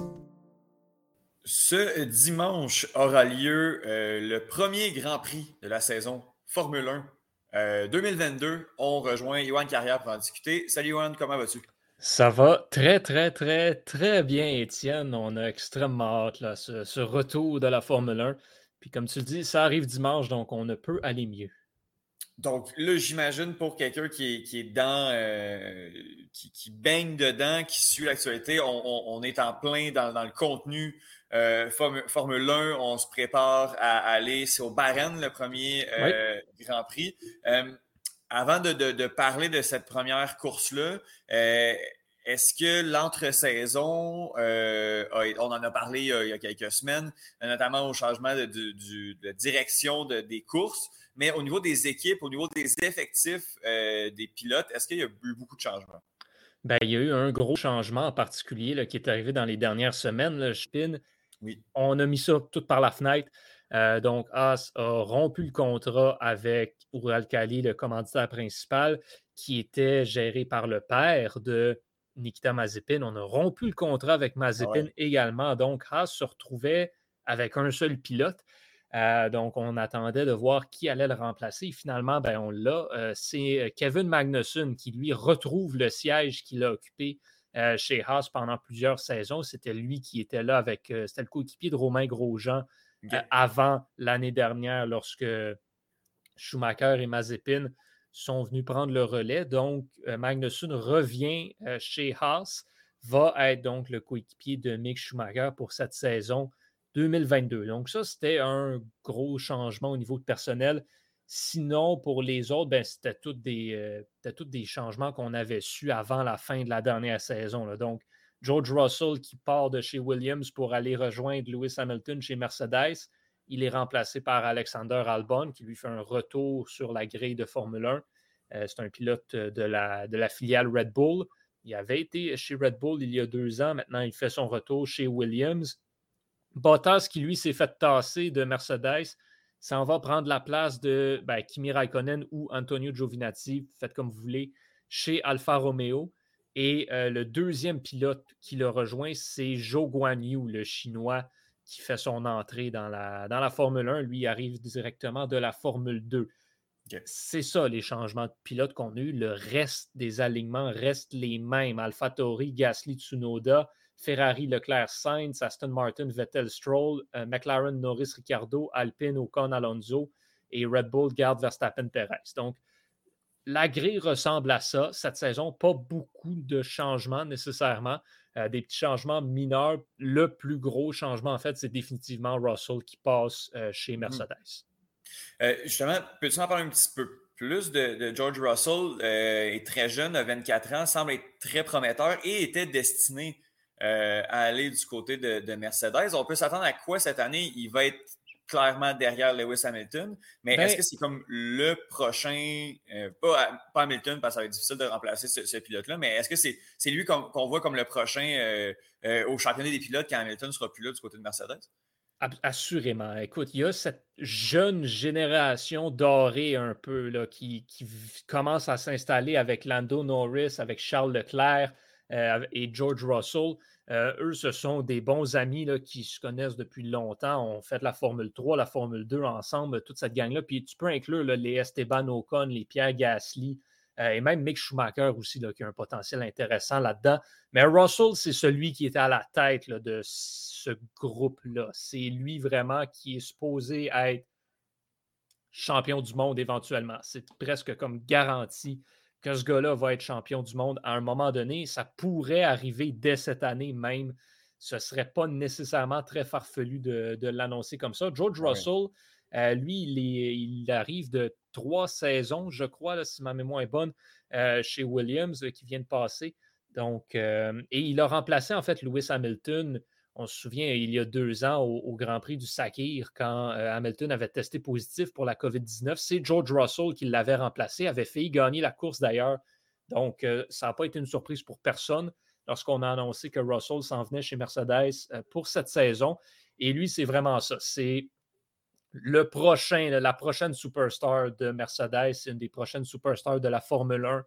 Ce dimanche aura lieu euh, le premier Grand Prix de la saison Formule 1 2022. Euh, On rejoint Yohan Carrière pour en discuter. Salut Yohan, comment vas-tu? Ça va très, très, très, très bien, Étienne. On a extrêmement hâte, là, ce, retour de la Formule 1. Puis comme tu le dis, ça arrive dimanche, donc on ne peut aller mieux. Donc là, j'imagine pour quelqu'un qui est, dans, euh, qui, baigne dedans, qui suit l'actualité, on, est en plein dans le contenu euh, Formule 1, on se prépare à aller, c'est au Bahreïn le premier euh, Grand Prix. Avant de, parler de cette première course-là, est-ce que l'entre-saison, on en a parlé il y a quelques semaines, notamment au changement de, direction des courses, mais au niveau des équipes, au niveau des effectifs des pilotes, est-ce qu'il y a eu beaucoup de changements? Ben, il y a eu un gros changement en particulier qui est arrivé dans les dernières semaines. Là, on a mis ça tout par la fenêtre. Euh, donc, Haas a rompu le contrat avec Uralkali, le commanditaire principal, qui était géré par le père de Nikita Mazepin. On a rompu le contrat avec ah Mazepin également. Donc, Haas se retrouvait avec un seul pilote. Euh, donc, on attendait de voir qui allait le remplacer. Finalement, ben, on l'a. Euh, c'est Kevin Magnussen qui, lui, retrouve le siège qu'il a occupé euh, chez Haas pendant plusieurs saisons. C'était lui qui était là avec. Euh, c'était le coéquipier de Romain Grosjean euh, avant l'année dernière lorsque Schumacher et Mazepin sont venus prendre le relais. Donc, Magnussen revient chez Haas, va être donc le coéquipier de Mick Schumacher pour cette saison 2022. Donc, ça, c'était un gros changement au niveau de personnel. Sinon, pour les autres, ben, c'était tous des, euh, des changements qu'on avait su avant la fin de la dernière saison. Donc, George Russell qui part de chez Williams pour aller rejoindre Lewis Hamilton chez Mercedes. Il est remplacé par Alexander Albon qui lui fait un retour sur la grille de Formule 1. Euh, c'est un pilote de la, de la filiale Red Bull. Il avait été chez Red Bull il y a deux ans. Maintenant, il fait son retour chez Williams. Bottas qui, lui, s'est fait tasser de Mercedes ça en va prendre la place de ben, Kimi Raikkonen ou Antonio Giovinazzi, faites comme vous voulez, chez Alfa Romeo. Et euh, le deuxième pilote qui le rejoint, c'est Zhou Guanyu, le Chinois, qui fait son entrée dans la, dans la Formule 1. Lui, il arrive directement de la Formule 2. C'est ça, les changements de pilote qu'on a eu. Le reste des alignements restent les mêmes. AlphaTauri, Gasly, Tsunoda, Ferrari, Leclerc, Sainz, Aston Martin, Vettel, Stroll, euh, McLaren, Norris, Ricardo, Alpine, Ocon, Alonso et Red Bull garde Verstappen, Perez. Donc, la grille ressemble à ça cette saison. Pas beaucoup de changements nécessairement, euh, des petits changements mineurs. Le plus gros changement, en fait, c'est définitivement Russell qui passe euh, chez hmm. Mercedes. justement, peux-tu en parler un petit peu plus de, George Russell? est très jeune, a 24 ans, semble être très prometteur et était destiné euh, à aller du côté de, Mercedes. On peut s'attendre à quoi cette année? Il va être clairement derrière Lewis Hamilton, mais est-ce ben que c'est comme le prochain, euh, pas, Hamilton parce que ça va être difficile de remplacer ce, pilote-là, mais est-ce que c'est lui qu'on voit comme le prochain euh, au championnat des pilotes quand Hamilton sera plus là du côté de Mercedes? Assurément. Écoute, il y a cette jeune génération dorée un peu là, qui, qui commence à s'installer avec Lando Norris, avec Charles Leclerc, et George Russell. eux, ce sont des bons amis là, qui se connaissent depuis longtemps. On fait la Formule 3, la Formule 2 ensemble, toute cette gang-là. Puis tu peux inclure les Esteban Ocon, les Pierre Gasly, et même Mick Schumacher aussi, qui a un potentiel intéressant là-dedans. Mais Russell, c'est celui qui était à la tête de ce groupe-là. C'est lui vraiment qui est supposé être champion du monde éventuellement. C'est presque comme garanti que ce gars-là va être champion du monde à un moment donné. Ça pourrait arriver dès cette année même. Ce ne serait pas nécessairement très farfelu de, l'annoncer comme ça. George Russell, euh, lui, il, arrive de trois saisons, je crois, si ma mémoire est bonne, euh, chez Williams, euh, qui vient de passer. Donc, et il a remplacé en fait Lewis Hamilton on se souvient, il y a deux ans, au, Grand Prix du Sakir, quand euh, Hamilton avait testé positif pour la COVID-19, c'est George Russell qui l'avait remplacé, avait failli gagner la course d'ailleurs. Donc, euh, ça n'a pas été une surprise pour personne lorsqu'on a annoncé que Russell s'en venait chez Mercedes euh, pour cette saison. Et lui, c'est vraiment ça. C'est le prochain, la prochaine superstar de Mercedes, une des prochaines superstars de la Formule 1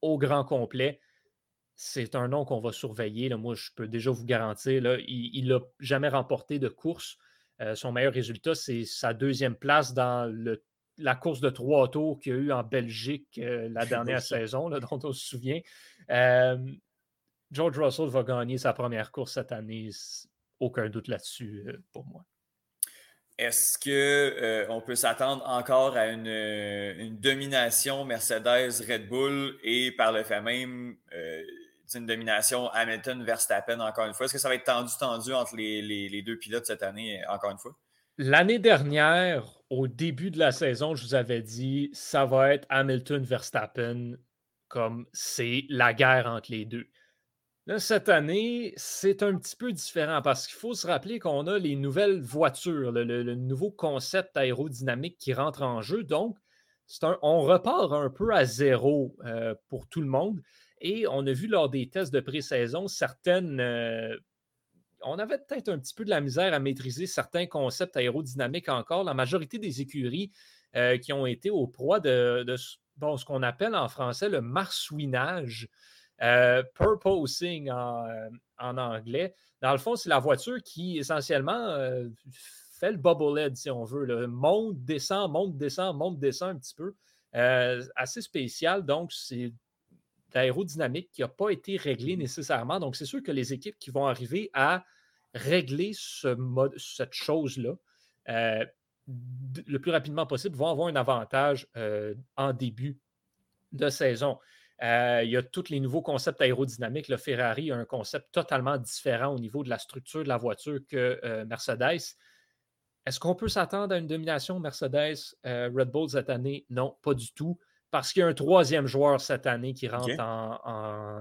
au grand complet c'est un nom qu'on va surveiller. Là. Moi, je peux déjà vous garantir, là, il n'a jamais remporté de course. Euh, son meilleur résultat, c'est sa deuxième place dans la course de trois tours qu'il y a eu en Belgique euh, la *laughs* dernière saison, dont on se souvient. Euh, George Russell va gagner sa première course cette année. Aucun doute là-dessus pour moi. Est-ce qu'on peut s'attendre encore à une, une, domination Mercedes-Red Bull et par le fait même une domination Hamilton-Verstappen encore une fois? Est-ce que ça va être tendu, tendu entre les, deux pilotes cette année, encore une fois? L'année dernière, au début de la saison, je vous avais dit, ça va être Hamilton-Verstappen comme c'est la guerre entre les deux. Là, cette année, c'est un petit peu différent parce qu'il faut se rappeler qu'on a les nouvelles voitures, le, nouveau concept aérodynamique qui rentre en jeu. Donc, on repart un peu à zéro euh, pour tout le monde. Et on a vu lors des tests de pré-saison certaines. Euh, on avait peut-être un petit peu de la misère à maîtriser certains concepts aérodynamiques encore. La majorité des écuries euh, qui ont été au proie de, ce qu'on appelle en français le marsouinage, euh, purposing en, en, anglais. Dans le fond, c'est la voiture qui essentiellement fait le bobblehead, si on veut. Le monte, descend, monte, descend, monte, descend un petit peu. assez spécial. Donc, c'est d'aérodynamique qui n'a pas été réglé mmh. nécessairement. Donc, c'est sûr que les équipes qui vont arriver à régler ce mode, cette chose-là euh, le plus rapidement possible vont avoir un avantage euh, en début de saison. Euh, il y a tous les nouveaux concepts aérodynamiques. Le Ferrari a un concept totalement différent au niveau de la structure de la voiture que Mercedes. Est-ce qu'on peut s'attendre à une domination Mercedes Red Bull cette année? Non, pas du tout parce qu'il y a un troisième joueur cette année qui rentre en,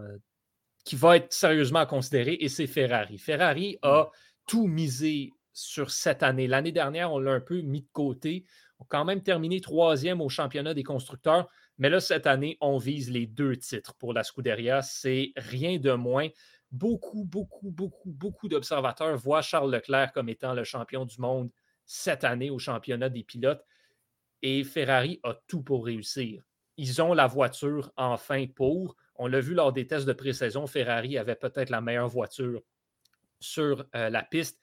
qui va être sérieusement considéré et c'est Ferrari. Ferrari a tout misé sur cette année. L'année dernière, on l'a un peu mis de côté. On a quand même terminé troisième au championnat des constructeurs. Mais là, cette année, on vise les deux titres pour la Scuderia. C'est rien de moins. Beaucoup, beaucoup, beaucoup, beaucoup d'observateurs voient Charles Leclerc comme étant le champion du monde cette année au championnat des pilotes. Et Ferrari a tout pour réussir ils ont la voiture enfin pour. On l'a vu lors des tests de pré-saison, Ferrari avait peut-être la meilleure voiture sur euh, la piste.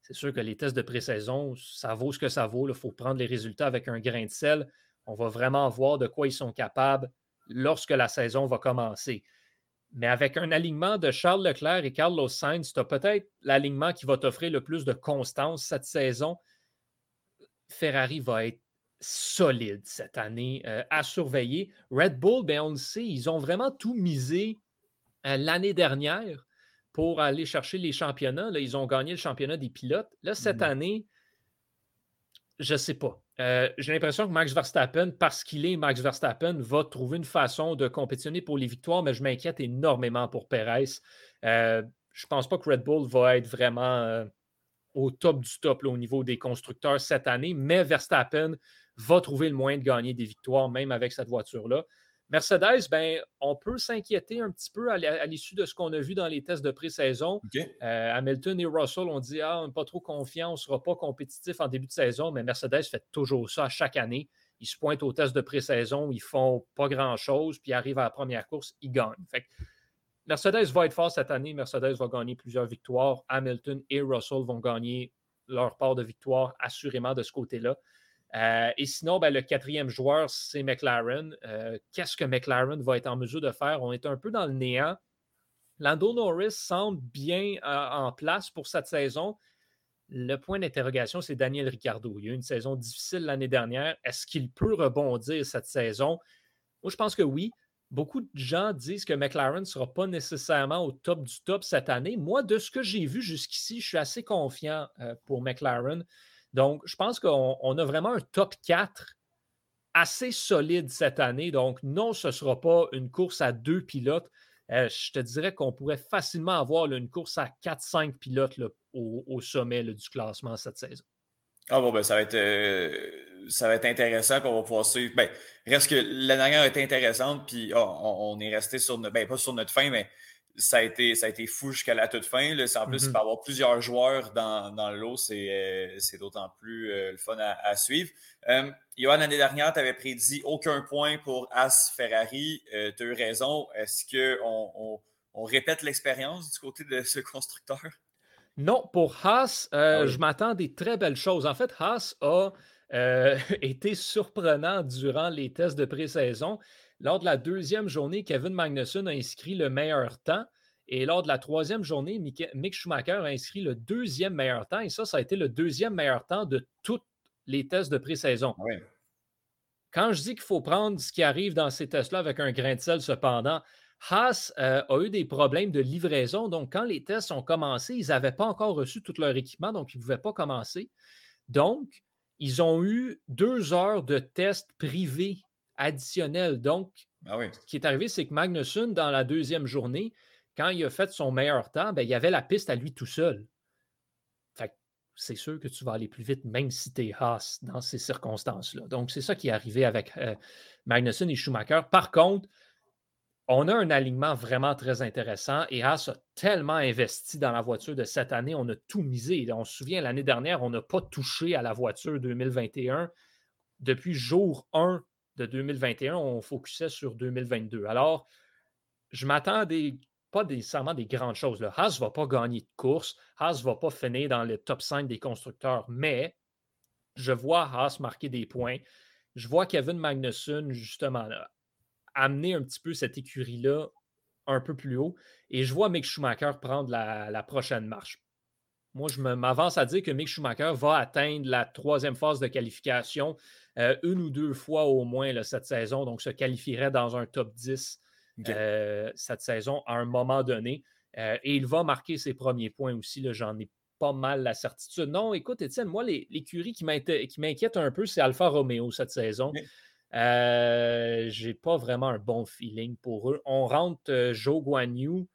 C'est sûr que les tests de pré-saison, ça vaut ce que ça vaut. Il faut prendre les résultats avec un grain de sel. On va vraiment voir de quoi ils sont capables lorsque la saison va commencer. Mais avec un alignement de Charles Leclerc et Carlos Sainz, tu as peut-être l'alignement qui va t'offrir le plus de constance cette saison. Ferrari va être solide cette année euh, à surveiller. Red Bull, ben, on le sait, ils ont vraiment tout misé euh, l'année dernière pour aller chercher les championnats. Là, ils ont gagné le championnat des pilotes. Là, cette mmh. année, je ne sais pas. Euh, j'ai l'impression que Max Verstappen, parce qu'il est Max Verstappen, va trouver une façon de compétitionner pour les victoires, mais je m'inquiète énormément pour Perez. je ne pense pas que Red Bull va être vraiment au top du top au niveau des constructeurs cette année, mais Verstappen va trouver le moyen de gagner des victoires, même avec cette voiture-là. Mercedes, ben, on peut s'inquiéter un petit peu à l'issue de ce qu'on a vu dans les tests de pré-saison. Euh, Hamilton et Russell ont dit Ah, on n'est pas trop confiant, on ne sera pas compétitif en début de saison, mais Mercedes fait toujours ça chaque année. Ils se pointent aux tests de pré-saison, ils font pas grand-chose, puis arrivent à la première course, ils gagnent. Mercedes va être fort cette année. Mercedes va gagner plusieurs victoires. Hamilton et Russell vont gagner leur part de victoire assurément de ce côté-là. Euh, et sinon, ben, le quatrième joueur, c'est McLaren. Euh, qu'est-ce que McLaren va être en mesure de faire? On est un peu dans le néant. Lando Norris semble bien euh, en place pour cette saison. Le point d'interrogation, c'est Daniel Ricciardo. Il y a eu une saison difficile l'année dernière. Est-ce qu'il peut rebondir cette saison? Moi, je pense que oui. Beaucoup de gens disent que McLaren ne sera pas nécessairement au top du top cette année. Moi, de ce que j'ai vu jusqu'ici, je suis assez confiant pour McLaren. Donc, je pense qu'on a vraiment un top 4 assez solide cette année. Donc, non, ce ne sera pas une course à deux pilotes. Euh, je te dirais qu'on pourrait facilement avoir une course à 4-5 pilotes au, sommet du classement cette saison. Ah bon, ben ça va être, euh, ça va être intéressant qu'on va pouvoir suivre. Ben, reste que la dernière a été intéressante, puis ah, on, est resté sur notre, ben, pas sur notre fin, mais ça a été, ça a été fou jusqu'à la toute fin. Là. En plus, mm avoir plusieurs joueurs dans, dans le lot, c'est euh, d'autant plus euh, le fun à, suivre. Euh, Johan, l'année dernière, tu avais prédit aucun point pour As Ferrari. Tu as eu raison. Est-ce qu'on on, répète l'expérience du côté de ce constructeur? Non, pour Haas, ah je m'attends à des très belles choses. En fait, Haas a *laughs* été surprenant durant les tests de pré-saison. Lors de la deuxième journée, Kevin Magnussen a inscrit le meilleur temps. Et lors de la troisième journée, Mick Schumacher a inscrit le deuxième meilleur temps. Et ça, ça a été le deuxième meilleur temps de tous les tests de pré-saison. Ah Quand je dis qu'il faut prendre ce qui arrive dans ces tests-là avec un grain de sel, cependant, Haas euh, a eu des problèmes de livraison. Donc, quand les tests ont commencé, ils n'avaient pas encore reçu tout leur équipement, donc ils ne pouvaient pas commencer. Donc, ils ont eu deux heures de tests privés additionnel. Donc, ah ce qui est arrivé, c'est que Magnussen, dans la deuxième journée, quand il a fait son meilleur temps, ben, il y avait la piste à lui tout seul. c'est sûr que tu vas aller plus vite, même si tu es Haas dans ces circonstances-là. Donc, c'est ça qui est arrivé avec euh, Magnussen et Schumacher. Par contre, on a un alignement vraiment très intéressant et Haas a tellement investi dans la voiture de cette année. On a tout misé. On se souvient, l'année dernière, on n'a pas touché à la voiture 2021 depuis jour 1 de 2021, on focusait sur 2022. Alors, je m'attends des, pas nécessairement des grandes choses. Haas ne va pas gagner de course. Haas ne va pas finir dans le top 5 des constructeurs, mais je vois Haas marquer des points. Je vois Kevin Magnussen, justement, amener un petit peu cette écurie-là un peu plus haut. Et je vois Mick Schumacher prendre la, la prochaine marche. Moi, je m'avance à dire que Mick Schumacher va atteindre la troisième phase de qualification euh, une ou deux fois au moins cette saison, donc se qualifierait dans un top 10 euh, cette saison à un moment donné. Euh, et il va marquer ses premiers points aussi. J'en ai pas mal la certitude. Non, écoute, Étienne, moi, l'écurie qui m'inquiète un peu, c'est Alfa Romeo cette saison. Je J'ai pas vraiment un bon feeling pour eux. On rentre Joe Guan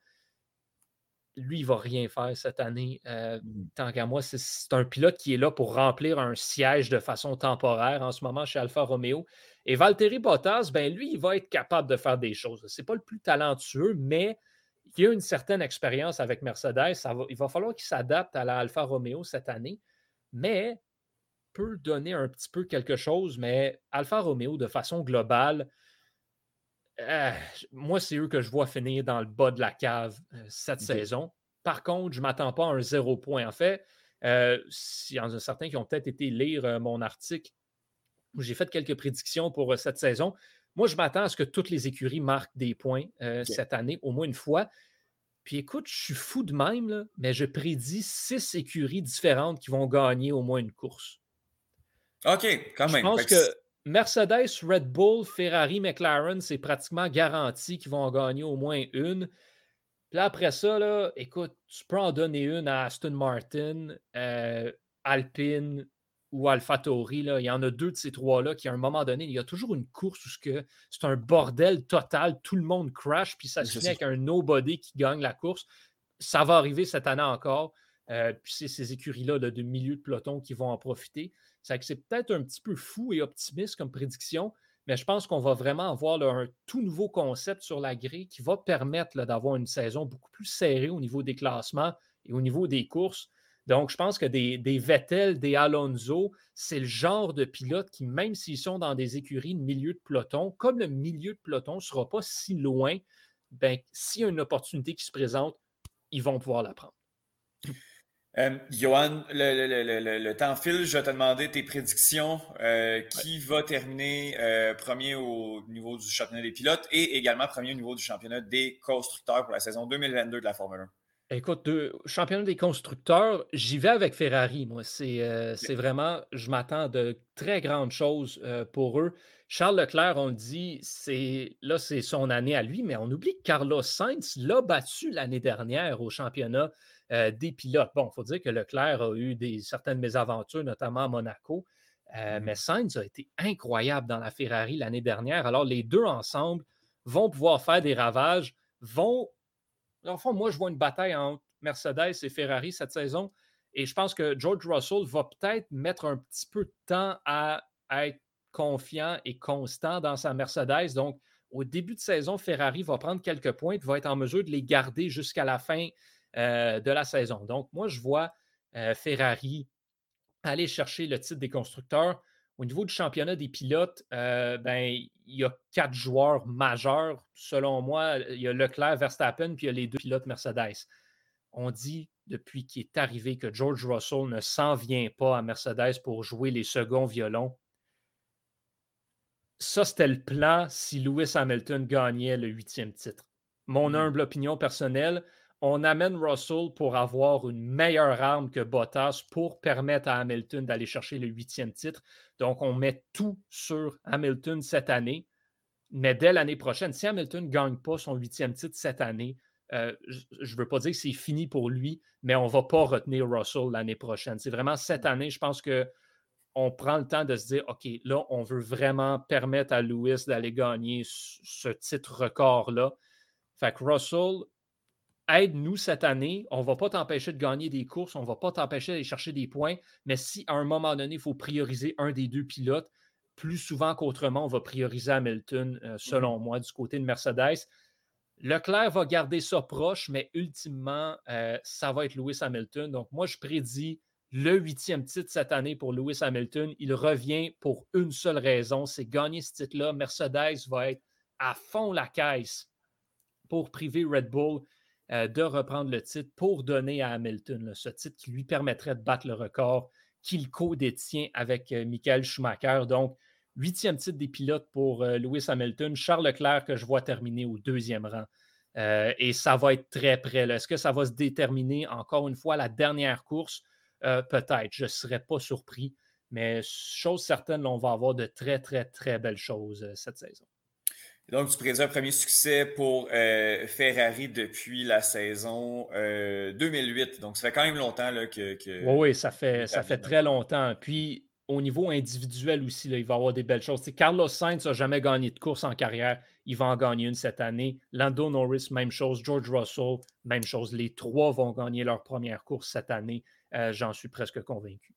lui, il ne va rien faire cette année. Euh, mmh. tant qu'à moi, c'est un pilote qui est là pour remplir un siège de façon temporaire en ce moment chez Alfa Romeo. Et Valtteri Bottas, ben lui, il va être capable de faire des choses. Ce n'est pas le plus talentueux, mais il a une certaine expérience avec Mercedes. il va falloir qu'il s'adapte à la Alfa Romeo cette année, mais peut donner un petit peu quelque chose. Mais Alfa Romeo, de façon globale, euh, moi, c'est eux que je vois finir dans le bas de la cave euh, cette saison. Par contre, je ne m'attends pas à un zéro point. En fait, euh, il y en a certains qui ont peut-être été lire mon article où j'ai fait quelques prédictions pour cette saison. Moi, je m'attends à ce que toutes les écuries marquent des points cette année, au moins une fois. Puis écoute, je suis fou de même, mais je prédis six écuries différentes qui vont gagner au moins une course. OK, quand même. Je pense que Mercedes, Red Bull, Ferrari, McLaren, c'est pratiquement garanti qu'ils vont en gagner au moins une. Puis après ça, là, écoute, tu peux en donner une à Aston Martin, euh, Alpine ou AlphaTauri. Là. Il y en a deux de ces trois-là qui, à un moment donné, il y a toujours une course où c'est un bordel total. Tout le monde crash, puis ça se finit avec un nobody qui gagne la course. Ça va arriver cette année encore. Euh, puis c'est ces écuries-là de milieu de peloton qui vont en profiter. C'est peut-être un petit peu fou et optimiste comme prédiction, mais je pense qu'on va vraiment avoir un tout nouveau concept sur la grille qui va permettre d'avoir une saison beaucoup plus serrée au niveau des classements et au niveau des courses. Donc, je pense que des, Vettel, des Alonso, c'est le genre de pilote qui, même s'ils sont dans des écuries de milieu de peloton, comme le milieu de peloton ne sera pas si loin ben, s'il y a une opportunité qui se présente, ils vont pouvoir la prendre. Euh, Johan, le, temps file. Je vais te demander tes prédictions. Euh, qui va terminer euh, premier au niveau du championnat des pilotes et également premier au niveau du championnat des constructeurs pour la saison 2022 de la Formule 1? Écoute, championnat des constructeurs, j'y vais avec Ferrari, moi. C'est vraiment, je m'attends de très grandes choses pour eux. Charles Leclerc, on le dit, c'est là, c'est son année à lui, mais on oublie que Carlos Sainz l'a battu l'année dernière au championnat euh, des pilotes. Bon, il faut dire que Leclerc a eu des, certaines mésaventures, notamment à Monaco, euh, mm-hmm. mais Sainz a été incroyable dans la Ferrari l'année dernière. Alors, les deux ensemble vont pouvoir faire des ravages, vont. En fond, moi, je vois une bataille entre Mercedes et Ferrari cette saison. Et je pense que George Russell va peut-être mettre un petit peu de temps à, être confiant et constant dans sa Mercedes. Donc, au début de saison, Ferrari va prendre quelques points et va être en mesure de les garder jusqu'à la fin euh, de la saison. Donc, moi, je vois euh, Ferrari aller chercher le titre des constructeurs. Au niveau du championnat des pilotes, euh, ben, il y a quatre joueurs majeurs. Selon moi, il y a Leclerc, Verstappen, puis il y a les deux pilotes Mercedes. On dit depuis qu'il est arrivé que George Russell ne s'en vient pas à Mercedes pour jouer les seconds violons. Ça, c'était le plan si Lewis Hamilton gagnait le huitième titre. Mon mmh humble opinion personnelle, on amène Russell pour avoir une meilleure arme que Bottas pour permettre à Hamilton d'aller chercher le huitième titre. Donc, on met tout sur Hamilton cette année. Mais dès l'année prochaine, si Hamilton ne gagne pas son huitième titre cette année, euh, je ne veux pas dire que c'est fini pour lui, mais on ne va pas retenir Russell l'année prochaine. C'est vraiment cette année, je pense que on prend le temps de se dire, OK, là, on veut vraiment permettre à Lewis d'aller gagner ce titre record-là. Fait que Russell, aide-nous cette année. On ne va pas t'empêcher de gagner des courses, on ne va pas t'empêcher d'aller chercher des points, mais si à un moment donné, il faut prioriser un des deux pilotes, plus souvent qu'autrement, on va prioriser Hamilton, euh, selon mm-hmm. moi, du côté de Mercedes. Leclerc va garder ça proche, mais ultimement, euh, ça va être Lewis Hamilton. Donc, moi, je prédis le huitième titre cette année pour Lewis Hamilton. Il revient pour une seule raison, c'est gagner ce titre-là. Mercedes va être à fond la caisse pour priver Red Bull euh, de reprendre le titre pour donner à Hamilton ce titre qui lui permettrait de battre le record qu'il co-détient avec euh, Michael Schumacher. Donc, huitième titre des pilotes pour euh, Lewis Hamilton. Charles Leclerc que je vois terminer au deuxième rang. et ça va être très près. Est-ce que ça va se déterminer encore une fois la dernière course? Peut-être. Je ne serais pas surpris. Mais chose certaine, on va avoir de très, très, très belles choses cette saison. Donc, tu prédis un premier succès pour euh, Ferrari depuis la saison 2008. Euh, Donc, ça fait quand même longtemps là, que, Oui, oui, ça fait, ça fait très longtemps. Puis, au niveau individuel aussi, là, il va y avoir des belles choses. Carlos Sainz n'a jamais gagné de course en carrière. Il va en gagner une cette année. Lando Norris, même chose. George Russell, même chose. Les trois vont gagner leur première course cette année. Euh, j'en suis presque convaincu.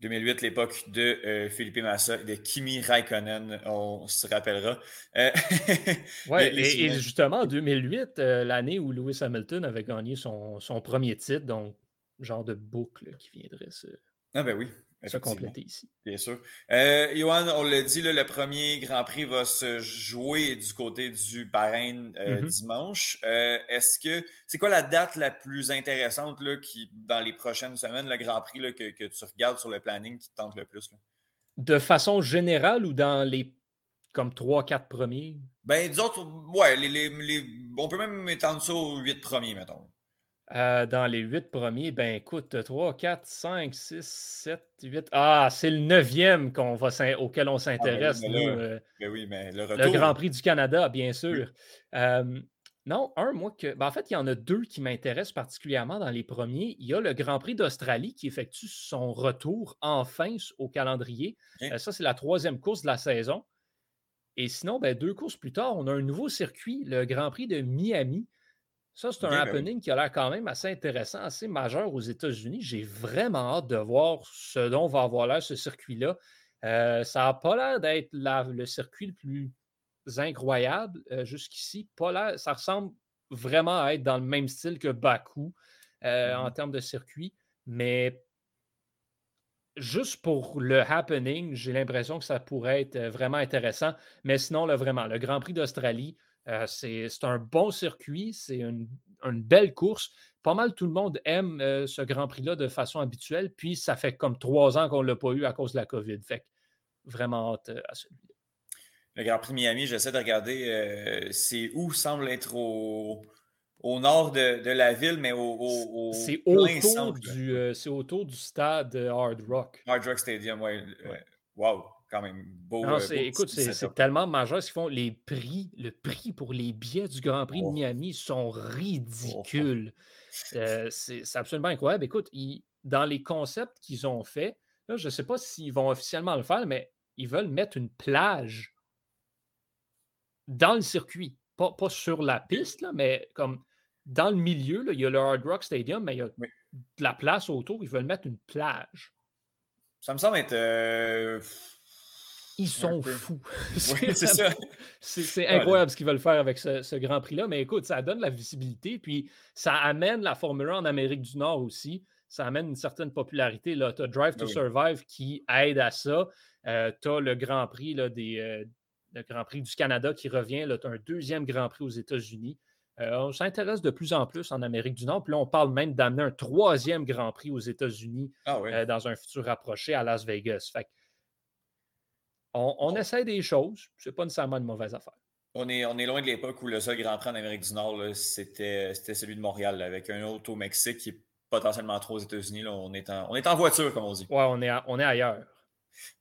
2008, l'époque de euh, Philippe Massa et de Kimi Raikkonen, on se rappellera. Euh, *laughs* oui, et, justement, 2008, euh, l'année où Lewis Hamilton avait gagné son, son, premier titre, donc genre de boucle qui viendrait se, ah ben oui se compléter ici? Bien sûr. Euh, Johan, on l'a dit, le premier Grand Prix va se jouer du côté du Bahreïn euh, mm-hmm. dimanche. Euh, est-ce que c'est quoi la date la plus intéressante là, qui, dans les prochaines semaines, le Grand Prix là, que, tu regardes sur le planning qui te tente le plus? De façon générale ou dans les comme 3-4 premiers? Ben, disons, ouais, les, on peut même étendre ça aux 8 premiers, mettons. Euh, dans les huit premiers, ben écoute, 3, 4, 5, 6, 7, 8. Ah, c'est le neuvième qu'on va auquel on ah, ben s'intéresse, nous. Euh, ben oui, mais le, le, Grand Prix du Canada, bien sûr. non, un, moi, que. Ben, en fait, il y en a deux qui m'intéressent particulièrement dans les premiers. Il y a le Grand Prix d'Australie qui effectue son retour enfin au calendrier. Euh, ça, c'est la troisième course de la saison. Et sinon, ben, deux courses plus tard, on a un nouveau circuit, le Grand Prix de Miami. Ça, c'est un happening qui a l'air quand même assez intéressant, assez majeur aux États-Unis. J'ai vraiment hâte de voir ce dont va avoir l'air ce circuit-là. Euh, ça n'a pas l'air d'être le circuit le plus incroyable euh, jusqu'ici. ça ressemble vraiment à être dans le même style que Baku euh, en mm-hmm. termes de circuit, mais juste pour le happening, j'ai l'impression que ça pourrait être vraiment intéressant. Mais sinon, là, vraiment, le Grand Prix d'Australie, c'est un bon circuit, c'est une, belle course. Pas mal tout le monde aime ce Grand Prix-là de façon habituelle, puis ça fait comme trois ans qu'on ne l'a pas eu à cause de la COVID. Fait vraiment hâte à celui-là. Le Grand Prix de Miami, j'essaie de regarder c'est où semble être au, nord de, la ville, mais au, c'est autour, du, autour du stade Hard Rock. Hard Rock Stadium, oui. Ouais. Wow! Quand même beau. Non, euh, écoute, c'est tellement majeur ce qu'ils font. Les prix, le prix pour les billets du Grand Prix de oh. Miami sont oh, oh. ridicules. Euh, c'est absolument incroyable. Écoute, dans les concepts qu'ils ont faits, je ne sais pas s'ils vont officiellement le faire, mais ils veulent mettre une plage dans le circuit. Pas, pas sur la piste, là, mais comme dans le milieu, là, il y a le Hard Rock Stadium, mais il y a de la place autour. Ils veulent mettre une plage. Ça me semble être. Euh, ils sont fous. *laughs* c'est incroyable ce qu'ils veulent faire avec ce, Grand Prix-là. Mais écoute, ça donne la visibilité, puis ça amène la Formule 1 en Amérique du Nord aussi. Ça amène une certaine popularité. Tu as Drive to Survive qui aide à ça. Euh, tu as le Grand Prix là, des, euh, le Grand Prix du Canada qui revient. Tu as un deuxième Grand Prix aux États-Unis. Euh, on s'intéresse de plus en plus en Amérique du Nord. Puis là, on parle même d'amener un troisième Grand Prix aux États-Unis ah dans un futur rapproché à Las Vegas. Fait on, essaie des choses, c'est pas nécessairement une mauvaise affaire. On est, on est loin de l'époque où le seul Grand Prix en Amérique du Nord, c'était celui de Montréal, avec un autre au Mexique qui est potentiellement trop aux États-Unis. On, est en, on est en voiture, comme on dit. Ouais, on est, on est ailleurs.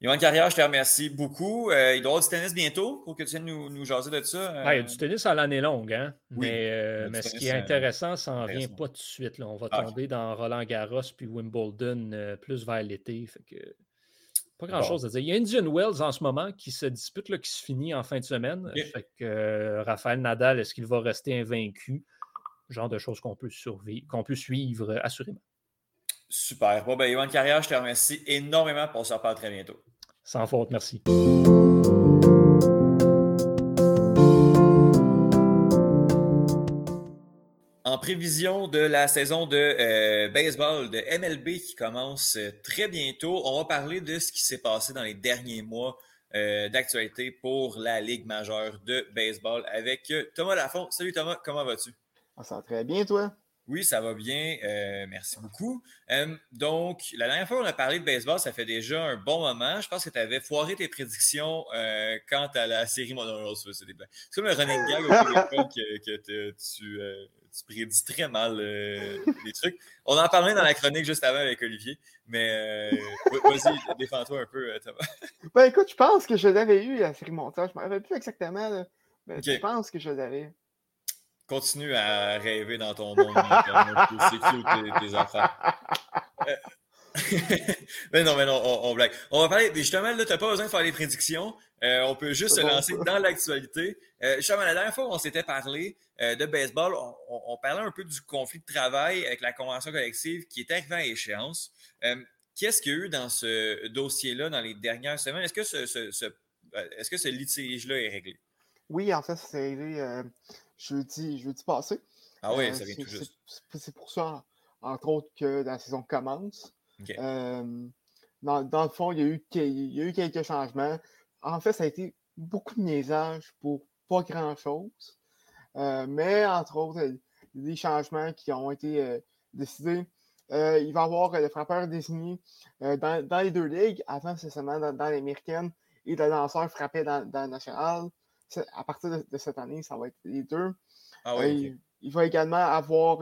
Yoann Carrière, je te remercie beaucoup. Euh, il doit y avoir du tennis bientôt pour que tu viennes nous, nous jaser de ça. il y a du tennis à l'année longue, hein? mais, euh, mais ce qui est euh, intéressant, ça n'en vient pas tout de suite. Là. On va ah, tomber dans Roland Garros puis Wimbledon plus vers l'été. Fait que pas grand-chose à dire. Il y a Indian Wells en ce moment qui se dispute, là, qui se finit en fin de semaine. Fait que euh, Raphaël Nadal, est-ce qu'il va rester invaincu? Genre de choses qu'on peut, qu'on peut suivre euh, assurément. Super. Bon, ben, Yoann Carrière, je te remercie énormément pour se reparler très bientôt. Sans faute, merci. En prévision de la saison de euh, baseball de MLB qui commence euh, très bientôt, on va parler de ce qui s'est passé dans les derniers mois euh, d'actualité pour la Ligue majeure de baseball avec Thomas Lafont. Salut Thomas, comment vas-tu? Ah, ça va très bien, toi? Oui, ça va bien. merci beaucoup. donc, la dernière fois qu'on a parlé de baseball, ça fait déjà un bon moment. Je pense que tu avais foiré tes prédictions quant à la série Monroe. C'est comme le running gag au *laughs* que, que tu tu prédis très mal euh, *laughs* les trucs. On en parlait dans la chronique juste avant avec Olivier, mais euh, vas-y, *laughs* défends-toi un peu, euh, Thomas. *laughs* Ben écoute, je pense que je l'avais eu la série montage. Je ne me rappelle plus exactement, mais je pense que je l'avais. Continue à rêver dans ton monde. C'est cute, tes, enfants. mais non, mais non, on, blague. On va parler, justement, là, tu n'as pas besoin de faire des prédictions. On peut juste se lancer dans l'actualité. justement, la dernière fois où on s'était parlé, euh, de baseball, on, parlait un peu du conflit de travail avec la convention collective qui est arrivé à échéance. Euh, qu'est-ce qu'il y a eu dans ce dossier-là dans les dernières semaines? Est-ce que ce, euh, est-ce que ce litige-là est réglé? Oui, en fait, c'est réglé jeudi, jeudi passé. Ah oui, ça vient tout juste. C'est pour ça, entre autres, que la saison commence. Dans, dans, le fond, il y, a eu, il y a eu quelques changements. En fait, ça a été beaucoup de niaisage pour pas grand-chose. Euh, mais entre autres, des changements qui ont été euh, décidés. Euh, il va y avoir le frappeur désigné dans, les deux ligues. Avant, c'est seulement dans, l'américaine et le lanceur frappé dans, dans la nationale. À partir de, cette année, ça va être les deux. Ah il, va également avoir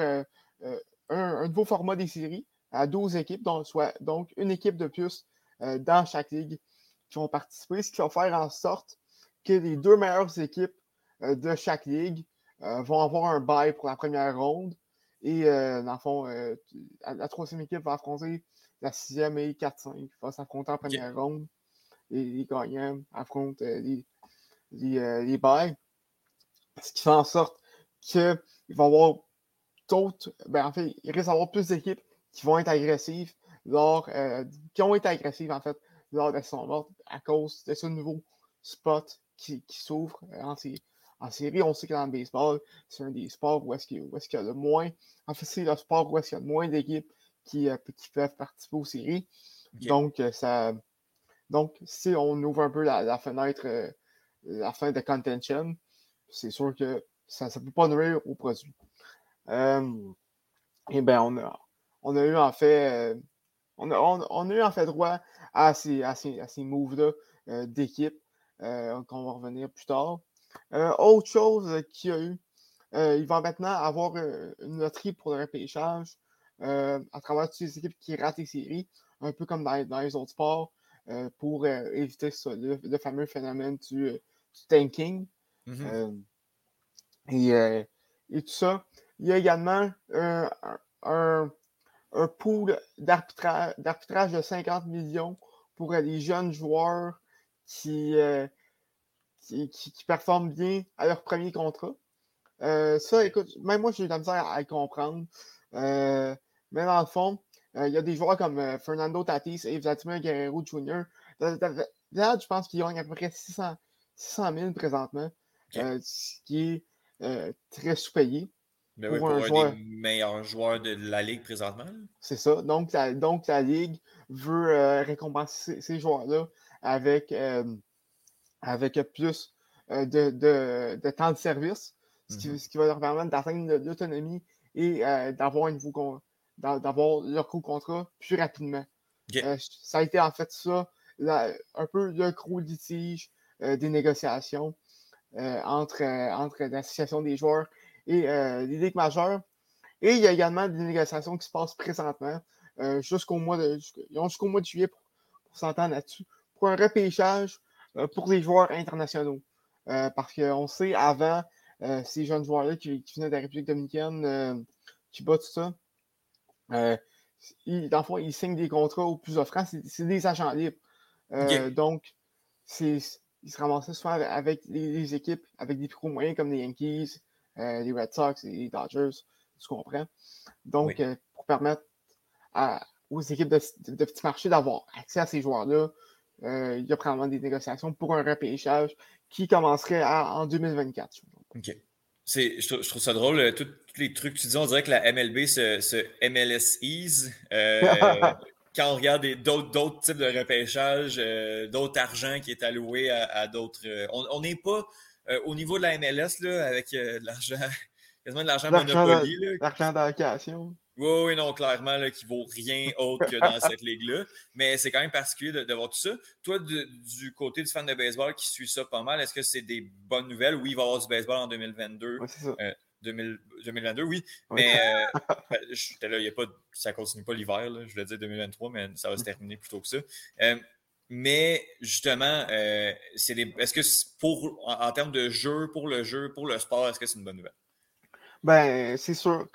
un, nouveau format des séries à 12 équipes, donc, soit, donc une équipe de plus dans chaque ligue qui vont participer, ce qui va faire en sorte que les deux meilleures équipes de chaque ligue euh, vont avoir un bail pour la première ronde. Et euh, dans le fond, euh, la, troisième équipe va affronter la sixième et 4-5. va s'affronter en première ronde. Et les gagnants affrontent les, les, les bails. Ce qui fait en sorte qu'il va y avoir d'autres. Ben, en fait, il risque d'avoir plus d'équipes qui vont être agressives lors, qui ont été agressives en fait lors de son morte à cause de ce nouveau spot qui, qui s'ouvre en, en série, on sait que dans le baseball, c'est un des sports où est-ce qu'il y a le moins. En fait, c'est le sport où est-ce qu'il y a le moins d'équipes qui, euh, qui, peuvent participer aux séries. Donc, euh, ça. Donc, si on ouvre un peu la, fenêtre, euh, la fin de contention, c'est sûr que ça ne peut pas nourrir au produit. et bien, on a, on a eu en fait on a, eu en fait droit à ces, à ces, moves-là d'équipe qu'on va revenir plus tard. autre chose qu'il y a eu, il va maintenant avoir une loterie pour le repêchage à travers toutes les équipes qui ratent les séries, un peu comme dans, les autres sports, pour éviter le, fameux phénomène du, tanking. Mmh et, tout ça. Il y a également un, un, pool d'arbitrage de 50 millions pour les jeunes joueurs qui, qui, performent bien à leur premier contrat. ça, écoute, même moi, j'ai eu de la misère à, comprendre. mais dans le fond, il y a des joueurs comme Fernando Tatis et Vladimir Guerrero Jr. Là, je pense qu'ils ont à peu près 600, 600 000 présentement, ce qui est très sous-payé. Ben pour, un, joueur... des meilleurs joueurs de la Ligue présentement. C'est ça. Donc la, donc, la Ligue veut récompenser ces, joueurs-là avec, avec plus de, de, de, temps de service, ce, qui, mm-hmm. va leur permettre d'atteindre l'autonomie et d'avoir leur coût contrat plus rapidement. ça a été en fait ça, un peu le gros litige des négociations entre, entre l'association des joueurs et les ligues majeures. Et il y a également des négociations qui se passent présentement jusqu'au mois de jusqu'au mois de juillet pour, s'entendre là-dessus, pour un repêchage pour les joueurs internationaux. parce qu'on sait, avant, ces jeunes joueurs-là qui, venaient de la République dominicaine, qui battent tout ça, ils, dans le fond, ils signent des contrats aux plus offrants, c'est des agents libres. Donc, ils se ramassaient souvent avec les, équipes, avec des plus moyens comme les Yankees, euh, les Red Sox et les Dodgers, tu comprends? Donc, euh, pour permettre aux équipes de, de, petits marchés d'avoir accès à ces joueurs-là, euh, il y a probablement des négociations pour un repêchage qui commencerait en 2024. OK. Je, trouve ça drôle, tous les trucs que tu dis, on dirait que la MLB se, se MLS ease. *laughs* quand on regarde d'autres types de repêchage, d'autres argent qui est alloué à, d'autres. on n'est pas euh, au niveau de la MLS, là, avec euh, de l'argent, *laughs* quasiment de l'argent Monopoly. L'argent d'allocation. Oui, oui, non, clairement, là, qui vaut rien autre que dans cette ligue-là. Mais c'est quand même particulier de, voir tout ça. Toi, du côté du fan de baseball qui suit ça pas mal, est-ce que c'est des bonnes nouvelles? Oui, il va y avoir du baseball en 2022. Oui, c'est ça. 2022, euh, oui. Mais *laughs* ben, là, y a pas, ça continue pas l'hiver. Je voulais dire 2023, mais ça va se terminer plutôt que ça. Mais justement, euh, c'est est-ce que pour en, termes de jeu, pour le jeu, pour le sport, est-ce que c'est une bonne nouvelle? Ben, c'est sûr.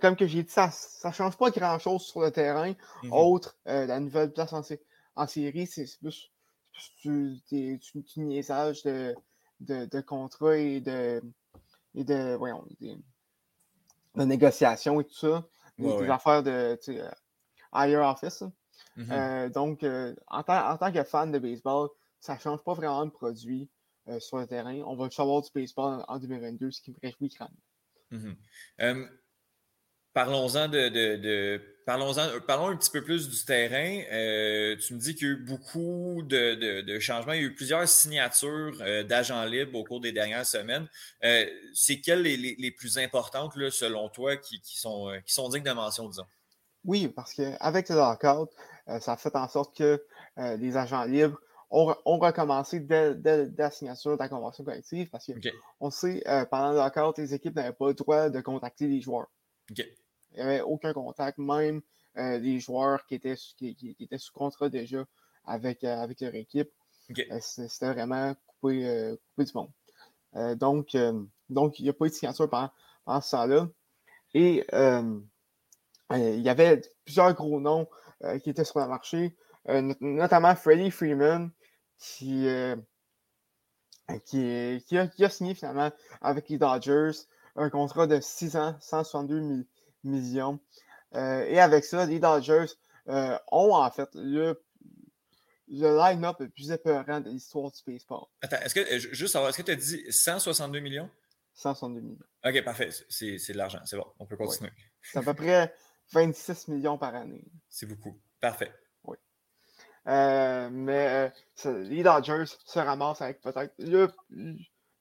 Comme, que j'ai dit, ça ne change pas grand-chose sur le terrain. Mm-hmm. Autre, euh, la nouvelle place en, série, c'est plus, du, niaisage de, de, de contrats et de, et de, voyons, de négociations et tout ça. des, affaires de euh, higher office. Mmh euh, donc, euh, en, tant que fan de baseball, ça ne change pas vraiment de produit euh, sur le terrain. On va savoir du baseball en, 2022, ce qui me réjouit grandement. Mmh parlons-en de, parlons un petit peu plus du terrain. tu me dis qu'il y a eu beaucoup de, changements. Il y a eu plusieurs signatures d'agents libres au cours des dernières semaines. c'est quelles les, plus importantes, selon toi, qui, sont, qui sont dignes de mention, disons? Oui, parce qu'avec le lockout, ça a fait en sorte que euh, les agents libres ont, recommencé dès, la signature de la convention collective parce qu'on sait, euh, pendant le lockout, les équipes n'avaient pas le droit de contacter les joueurs. Il n'y avait aucun contact, même les joueurs qui étaient, qui, étaient sous contrat déjà avec, avec leur équipe. C'était vraiment coupé, du monde. donc, donc, il n'y a pas eu de signature pendant, pendant ce temps-là. Et il y avait plusieurs gros noms euh, qui étaient sur le marché, euh, notamment Freddie Freeman, qui, euh, qui, qui, a, signé finalement avec les Dodgers un contrat de 6 ans, 162 millions. et avec ça, les Dodgers ont en fait le, le line-up le plus épeurant de l'histoire du baseball. Attends, est-ce que, juste savoir, est-ce que tu as dit 162 millions? 162 millions. OK, parfait. C'est de l'argent. C'est bon. On peut continuer. C'est à peu près 26 millions par année. C'est beaucoup. Parfait. Oui. Euh, mais euh, les Dodgers se ramassent avec peut-être le,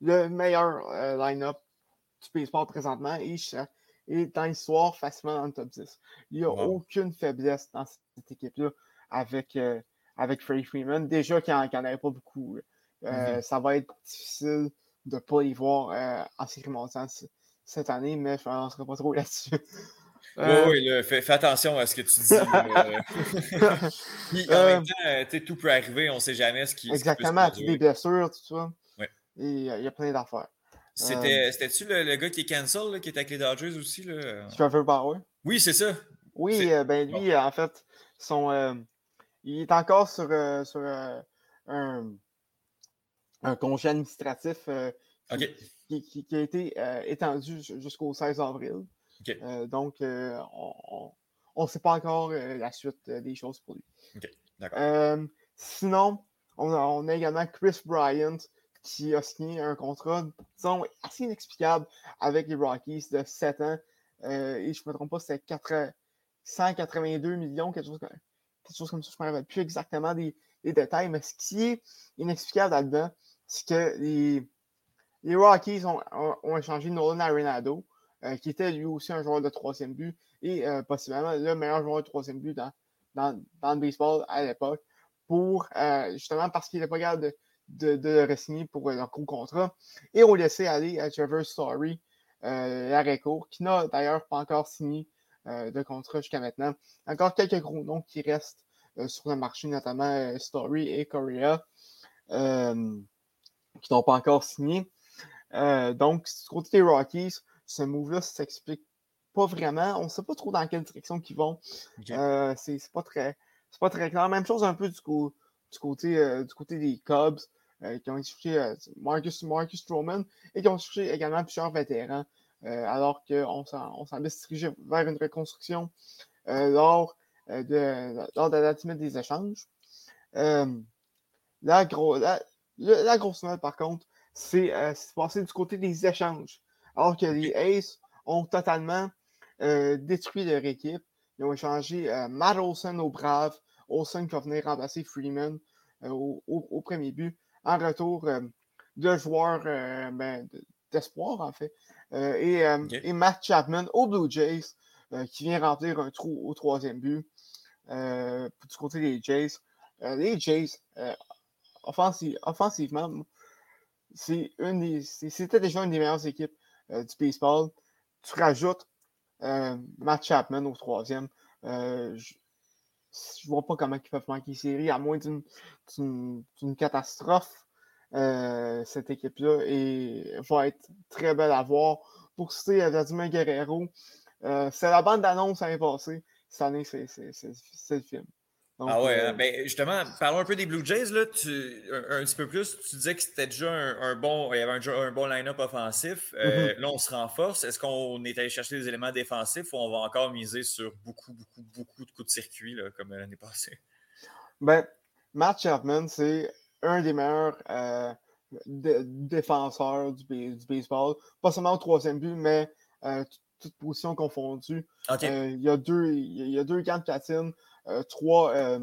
le meilleur line-up du baseball présentement et, et dans l'histoire facilement dans le top 10. Il n'y a aucune faiblesse dans cette équipe-là avec, avec Freddie Freeman. Déjà qu'il n'y en, avait pas beaucoup. Mm-hmm. Ça va être difficile de ne pas y voir en série cette année, mais je ne lancerai pas trop *laughs* là-dessus. Oui, euh, fais, attention à ce que tu dis. *laughs* Puis, en même euh, temps, tout peut arriver, on ne sait jamais ce qui. Exactement, tu des blessures, tout ça. Oui. Il y a plein d'affaires. C'était-tu le, gars qui est cancel, qui est avec les Dodgers aussi? Là? Trevor Bauer? Oui, c'est ça. Oui, ben lui, en fait, son, il est encore sur, sur un, un congé administratif qui, qui, qui, a été étendu jusqu'au 16 avril. Euh, donc, euh, on ne sait pas encore euh, la suite des choses pour lui. sinon, on a, également Chris Bryant qui a signé un contrat, disons, assez inexplicable avec les Rockies de 7 ans. et je ne me trompe pas, c'était 182 millions, quelque chose, comme, ça. Je ne me rappelle plus exactement des, détails, mais ce qui est inexplicable là-dedans, c'est que les, les Rockies ont, ont échangé Nolan Arenado euh, qui était lui aussi un joueur de troisième but et euh, possiblement le meilleur joueur de troisième but dans, dans, le baseball à l'époque, pour euh, justement parce qu'il n'était pas capable de, de, de pour leur gros contrat. Et on laissait aller à Trevor Story, l'arrêt court, qui n'a d'ailleurs pas encore signé de contrat jusqu'à maintenant. Encore quelques gros noms qui restent sur le marché, notamment Story et Korea, qui n'ont pas encore signé. donc, du côté des Rockies, ce move-là s'explique pas vraiment. On ne sait pas trop dans quelle direction ils vont. Euh, c'est pas très pas très clair. Même chose un peu du, du côté, euh, du côté des Cubs euh, qui ont cherché Marcus, Marcus Stroman et qui ont cherché également plusieurs vétérans alors qu'on semblait se diriger vers une reconstruction lors, de, lors de la limite des échanges. la, gros, la, la, grosse nouvelle, par contre, c'est passé du côté des échanges alors que les Aces ont totalement euh, détruit leur équipe. Ils ont échangé euh, Matt Olson au Brave. Olson qui va venir remplacer Freeman euh, au, premier but. En retour, deux joueurs ben, d'espoir, en fait. Et, et, Matt Chapman au Blue Jays qui vient remplir un trou au troisième but. du côté des Jays. les Jays, offensivement, c'était déjà une des meilleures équipes du baseball. Tu rajoutes euh, Matt Chapman au troisième. Euh, je ne vois pas comment ils peuvent manquer série, à moins d'une catastrophe. cette équipe-là va être très belle à voir. Pour citer Vladimir Guerrero, c'est la bande d'annonce l'année passée. Cette année, c'est le film ah ouais, hein. euh, ben, justement, parlons un peu des Blue Jays, là, tu, un, petit peu plus. Tu disais que c'était déjà un, bon, il y avait un, bon line-up offensif. Euh, mm-hmm. Là, on se renforce. Est-ce qu'on est allé chercher des éléments défensifs ou on va encore miser sur beaucoup, beaucoup, beaucoup de coups de circuit, là, comme l'année passée? Ben, Matt Chapman, c'est un des meilleurs euh, défenseurs du, baseball. Pas seulement au troisième but, mais toute position confondue. il, y a deux, il y a deux gants de platine. Euh, trois, euh,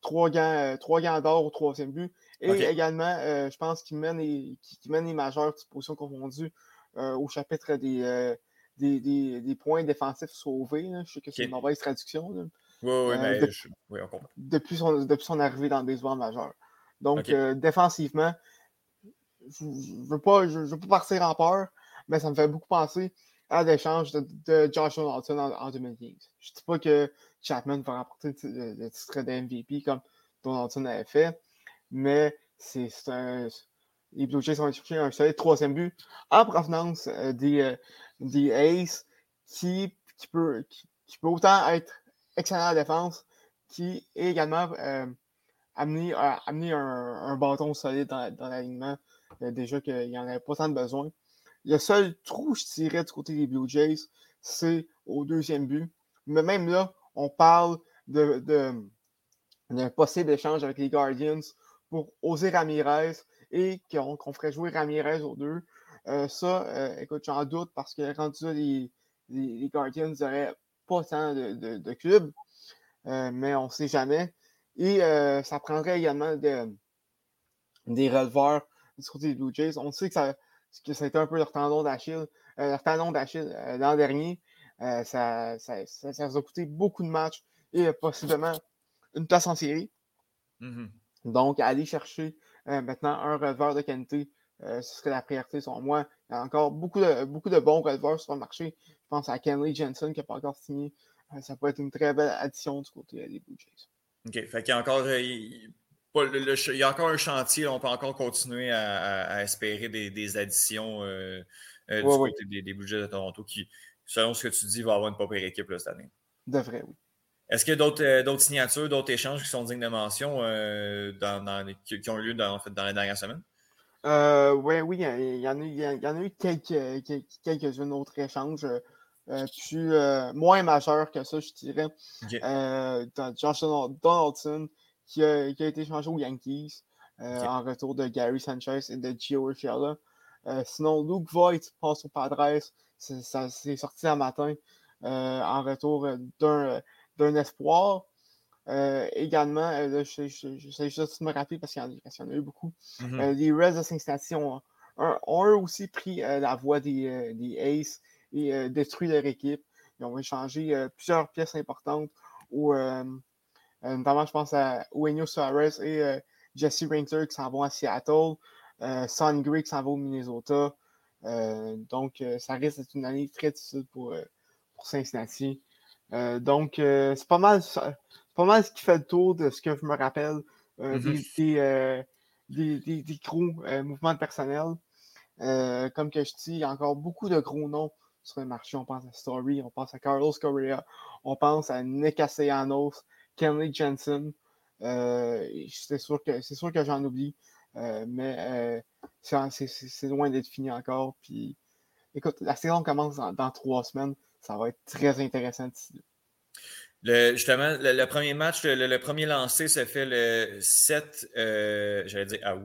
trois, gants, euh, d'or au troisième but. Et également, je pense qu'il mène, les, mène les majeures positions confondues au chapitre des, des, points défensifs sauvés. Je sais que c'est une mauvaise traduction. Oui, oui, mais oui, on comprend. Depuis son, depuis son arrivée dans le baseball majeur. Donc, défensivement, je ne veux, pas, je, veux pas partir en peur, mais ça me fait beaucoup penser à l'échange de, de Josh Donaldson en, 2015. Je ne dis pas que Chapman va remporter le, titre de MVP comme Donaldson avait fait, mais c'est un. Les Blue Jays ont cherché un solide troisième but en provenance euh, des, euh, des Aces qui, qui, peut, qui, peut autant être excellent à la défense, qui est également euh, amener, amener un, bâton solide dans, l'alignement, déjà qu'il n'y en avait pas tant de besoin. Le seul trou, je dirais, du côté des Blue Jays, c'est au deuxième but. Mais même là, on parle d'un possible échange avec les Guardians pour oser Ramirez et qu'on, ferait jouer Ramirez aux deux. Euh, ça, euh, écoute, j'en doute parce que rendu là, les, les, Guardians n'auraient pas tant de, de, clubs, euh, mais on ne sait jamais. Et ça prendrait également des releveurs du côté des Blue Jays. On sait que ça, un peu leur tendon d'Achille, leur talon d'Achille l'an dernier. Ça, ça, ça, ça, a coûté beaucoup de matchs et possiblement une place en série. Mm-hmm. Donc, aller chercher maintenant un releveur de qualité, ce serait la priorité selon moi. Il y a encore beaucoup de, beaucoup de bons releveurs sur le marché. Je pense à Kenley Jensen qui n'a pas encore signé. ça peut être une très belle addition du côté des Blue Jays. OK. Fait qu'il y a encore. il y a encore un chantier, on peut encore continuer à, espérer des, additions du côté Des, Blue Jays de Toronto qui, selon ce que tu dis, va avoir une pas pire équipe cette année. Devrait, oui. Est-ce qu'il y a euh, d'autres signatures, d'autres échanges qui sont dignes de mention euh, qui, ont eu lieu dans, dans les dernières semaines? Euh, ouais, oui, il y, en a, y en a eu quelques, quelques-unes autres échanges. plus, moins majeurs que ça, je dirais. Josh Donaldson, qui a, été changé aux Yankees en retour de Gary Sanchez et de Gio Urshela. sinon, Luke Voigt passe au Padres. Ça s'est sorti un matin en retour d'un d'un espoir. Euh, également, euh, je, sais juste me rappeler parce qu'il y, en a eu beaucoup. Mm-hmm. Euh, les Reds de Cincinnati ont, ont, aussi pris la voie des, des Aces et détruit leur équipe. Ils ont échangé plusieurs pièces importantes, où, notamment, je pense à Eugenio Suarez et Jesse Rinker qui s'en vont à Seattle, Son Gray qui s'en va au Minnesota. Donc, ça risque d'être une année très difficile pour, pour Cincinnati. Euh, donc, euh, c'est pas mal pas mal ce qui fait le tour de ce que je me rappelle euh, mm-hmm. des, des, des, gros mouvements de personnel. comme que je dis, il y a encore beaucoup de gros noms sur le marché. On pense à Story, on pense à Carlos Correa, on pense à Nick Castellanos, Kenley Jensen. c'est sûr que c'est sûr que j'en oublie, mais c'est loin d'être fini encore. Puis, écoute, la saison commence dans trois semaines ça va être très intéressant Le, justement, le, premier match, le, premier lancé se fait le 7, euh, j'allais dire, ah?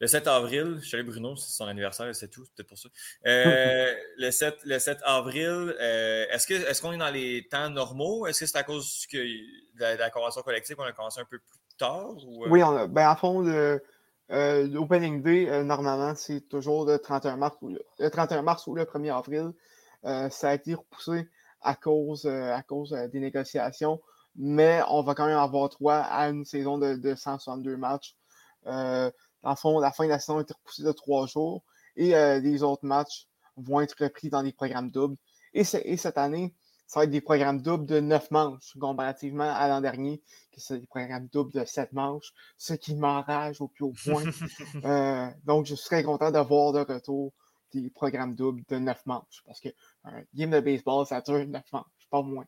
Le 7 avril, je Bruno, c'est son anniversaire, c'est tout, peut-être pour ça. Euh, *laughs* le, 7, le 7 avril, euh, est-ce, est qu'on est dans les temps normaux? Est-ce que c'est à cause que de, la, convention collective qu'on a commencé un peu plus tard? Oui, on a, ben, à fond, l'opening day, normalement, c'est toujours le 31 mars ou le 31 mars ou le 1er avril. Euh, ça a été repoussé à cause, euh, à cause euh, des négociations, mais on va quand même avoir droit à une saison de, de 162 matchs. dans le fond, la fin de la saison a été repoussée de trois jours et les autres matchs vont être repris dans des programmes doubles. Et, cette année, ça va être des programmes doubles de 9 manches, comparativement à l'an dernier, qui c'est des programmes doubles de 7 manches, ce qui m'enrage au plus haut point. *laughs* donc, je serais content de voir de retour des programmes doubles de 9 manches. Parce que un game de baseball, ça dure 9 manches, pas moins.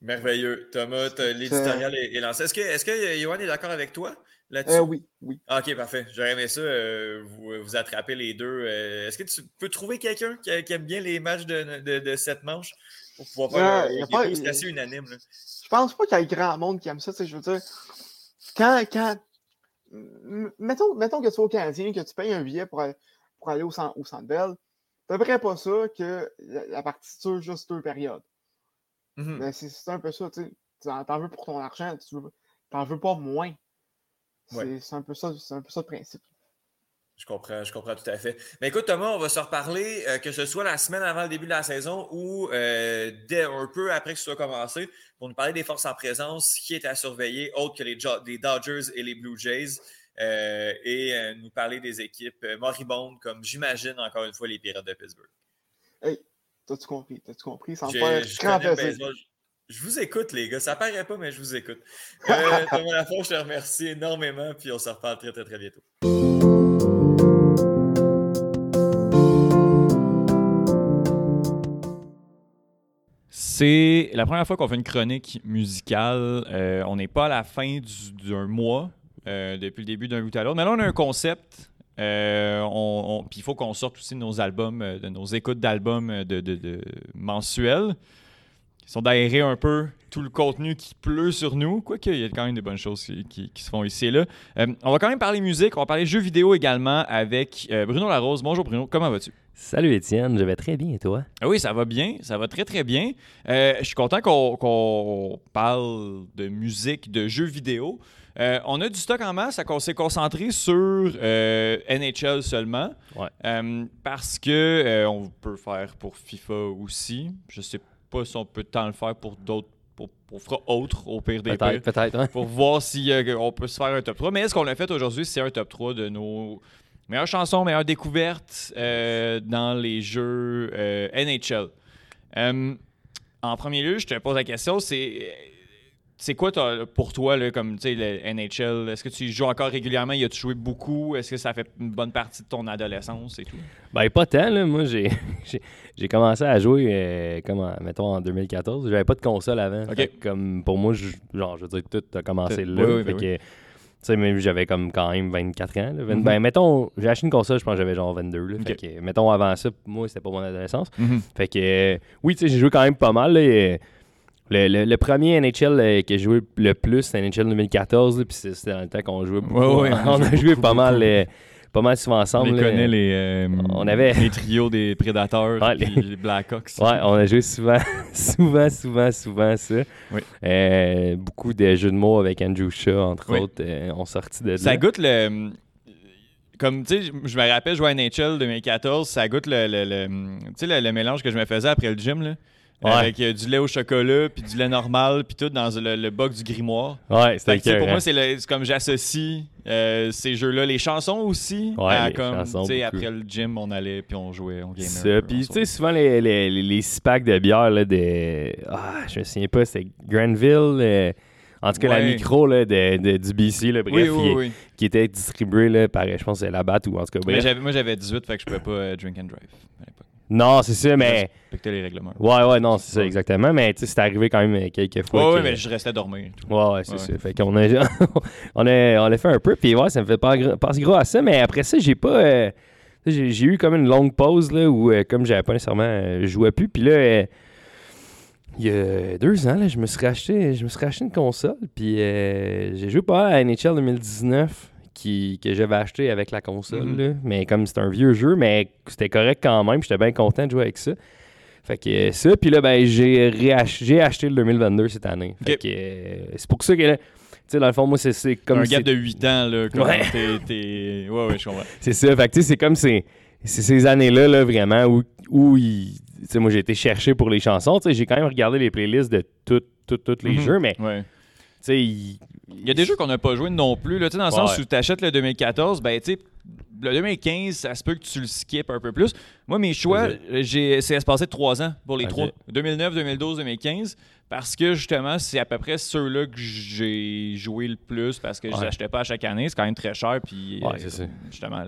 Merveilleux. Thomas, l'éditorial est, lancé. Est-ce que, est que Johan est d'accord avec toi là-dessus? Euh, oui, oui. Ah, ok, parfait. J'aurais aimé ça, euh, vous, vous attraper les deux. Euh, est-ce que tu peux trouver quelqu'un qui, aime bien les matchs de, de, de 7 manches? Pour pouvoir faire C'est assez unanime. Là. Je pense pas qu'il y ait grand monde qui aime ça. Je veux dire, quand, quand mettons, mettons que tu es au Canadien, que tu payes un billet pour, pour aller au, centre, au centre Bell. C'est pas ça que la, partie dure juste deux périodes. Mm-hmm. Mais c'est un peu ça, tu sais. T'en veux pour ton argent, tu t'en veux pas moins. C'est un, un peu ça le principe. Je comprends, je comprends tout à fait. Mais écoute, Thomas, on va se reparler, euh, que ce soit la semaine avant le début de la saison ou euh, dès un peu après que ce soit commencé, pour nous parler des forces en présence qui est à surveiller, autres que les, les Dodgers et les Blue Jays. Euh, et nous parler des équipes moribondes, comme j'imagine encore une fois les Pirates de Pittsburgh. Hey, t'as-tu compris? T'as-tu compris? Ça me Je vous écoute, les gars. Ça paraît pas, mais je vous écoute. *laughs* Thomas Lafont, je te remercie énormément, puis on se reparle très, très, très bientôt. C'est la première fois qu'on fait une chronique musicale. on n'est pas à la fin d'un mois, euh, depuis le début d'un bout à l'autre. Mais là, on a un concept. Euh, puis il faut qu'on sorte aussi nos albums, euh, de nos écoutes d'albums de, mensuels, qui sont d'aérer un peu tout le contenu qui pleut sur nous. Quoique, il y a quand même des bonnes choses qui, se font ici et là. on va quand même parler musique, on va parler jeux vidéo également avec Bruno Larose. Bonjour Bruno, comment vas-tu? Salut Étienne, je vais très bien et toi? Ah oui, ça va bien, ça va très très bien. je suis content qu'on parle de musique, de jeux vidéo. Euh, on a du stock en masse, on s'est concentré sur euh, NHL seulement. Euh, parce que on peut faire pour FIFA aussi. Je sais pas si on peut tant le faire pour d'autres pour, pour fera autre au pire des Peut-être, peut-être. Pour voir si on peut se faire un top 3. Mais ce qu'on a fait aujourd'hui, c'est un top 3 de nos meilleures chansons, meilleures découvertes dans les jeux NHL. en premier lieu, je te pose la question, c'est c'est quoi pour toi, là, comme le NHL? Est-ce que tu joues encore régulièrement? Y a-tu joué beaucoup? Est-ce que ça fait une bonne partie de ton adolescence et tout? Ben, pas tant. Là. Moi, j'ai, *laughs* j'ai commencé à jouer, euh, comme, mettons, en 2014. J'avais pas de console avant. Comme pour moi, genre, je veux dire, tout a commencé là. Oui, ben tu sais, même j'avais comme quand même 24 ans. Mm-hmm. Ben, mettons, j'ai acheté une console, je pense que j'avais genre 22. Là, fait que, mettons, avant ça, moi, c'était pas mon adolescence. Mm-hmm. Fait que, oui, tu sais, j'ai joué quand même pas mal. Là, le, premier NHL euh, que j'ai joué le plus, c'était NHL 2014, puis c'était dans le temps qu'on jouait beaucoup. *laughs* on, a joué pas mal, euh, pas mal souvent ensemble. On connaît les, euh, on avait... les trios des Prédateurs et les... Blackhawks. *laughs* Ouais, on a joué souvent, *laughs* souvent, souvent, souvent ça. beaucoup de jeux de mots avec Andrew Shaw, entre autres, ont sorti de Ça goûte le comme tu sais, je me rappelle jouer à NHL 2014, ça goûte le, le, le, le, mélange que je me faisais après le gym. Là. Avec euh, du lait au chocolat, puis du lait normal, puis tout dans le, box du grimoire. Ouais, c'était Pour moi, c'est comme j'associe euh, ces jeux-là, les chansons aussi. Ouais, comme, après le gym, on allait, puis on jouait, on gamait. Puis tu sais, souvent les, les, les, six packs de bière, là, de. Ah, je me souviens pas, c'était Granville. Euh, en tout cas, la micro là, de, du BC, là, bref, qui, était distribuée par, je pense, la batte ou en tout cas. moi, j'avais 18, fait que je pouvais pas drink and drive à l'époque. Non, c'est ça, mais. Respecter les règlements. Ouais, ouais, non, c'est ça, exactement. Mais tu sais, c'est arrivé quand même quelques fois. Ouais, mais je restais dormir. Ouais, ouais, c'est ça. Fait qu'on a, *laughs* on a, on a fait un peu, puis ouais, ça me fait pas penser gros à ça, mais après ça, j'ai pas. Euh, j'ai eu comme une longue pause, là, où, euh, comme j'avais pas nécessairement. Euh, je jouais plus, puis là. il y a deux ans, là, je me suis racheté, je me suis racheté une console, puis j'ai joué pas à NHL 2019 que j'avais acheté avec la console. Mhm. Mais comme c'est un vieux jeu, mais c'était correct quand même. J'étais bien content de jouer avec ça. Fait que euh, ça, puis là, ben, j'ai, j'ai acheté le 2022 cette année. Fait que euh, c'est pour ça que là, tu sais, dans le fond, moi, c'est, comme. Un gap de 8 ans, là. ouais. T'es, Ouais, ouais, je comprends. *laughs* c'est ça. Fait que, tu sais, c'est comme ces, ces années-là, là, vraiment, où, où tu sais, moi, j'ai été chercher pour les chansons. Tu sais, j'ai quand même regardé les playlists de tous les mhm. jeux, mais. Ouais. Tu sais, il il y a des jeux qu'on n'a pas joué non plus. Là, dans le sens où tu achètes le 2014, ben, le 2015, ça se peut que tu le skippes un peu plus. Moi, mes choix, j'ai, c'est espacé de trois ans pour les trois. 2009, 2012, 2015. Parce que justement, c'est à peu près ceux-là que j'ai joué le plus parce que je les achetais pas à chaque année. C'est quand même très cher. Puis euh, justement,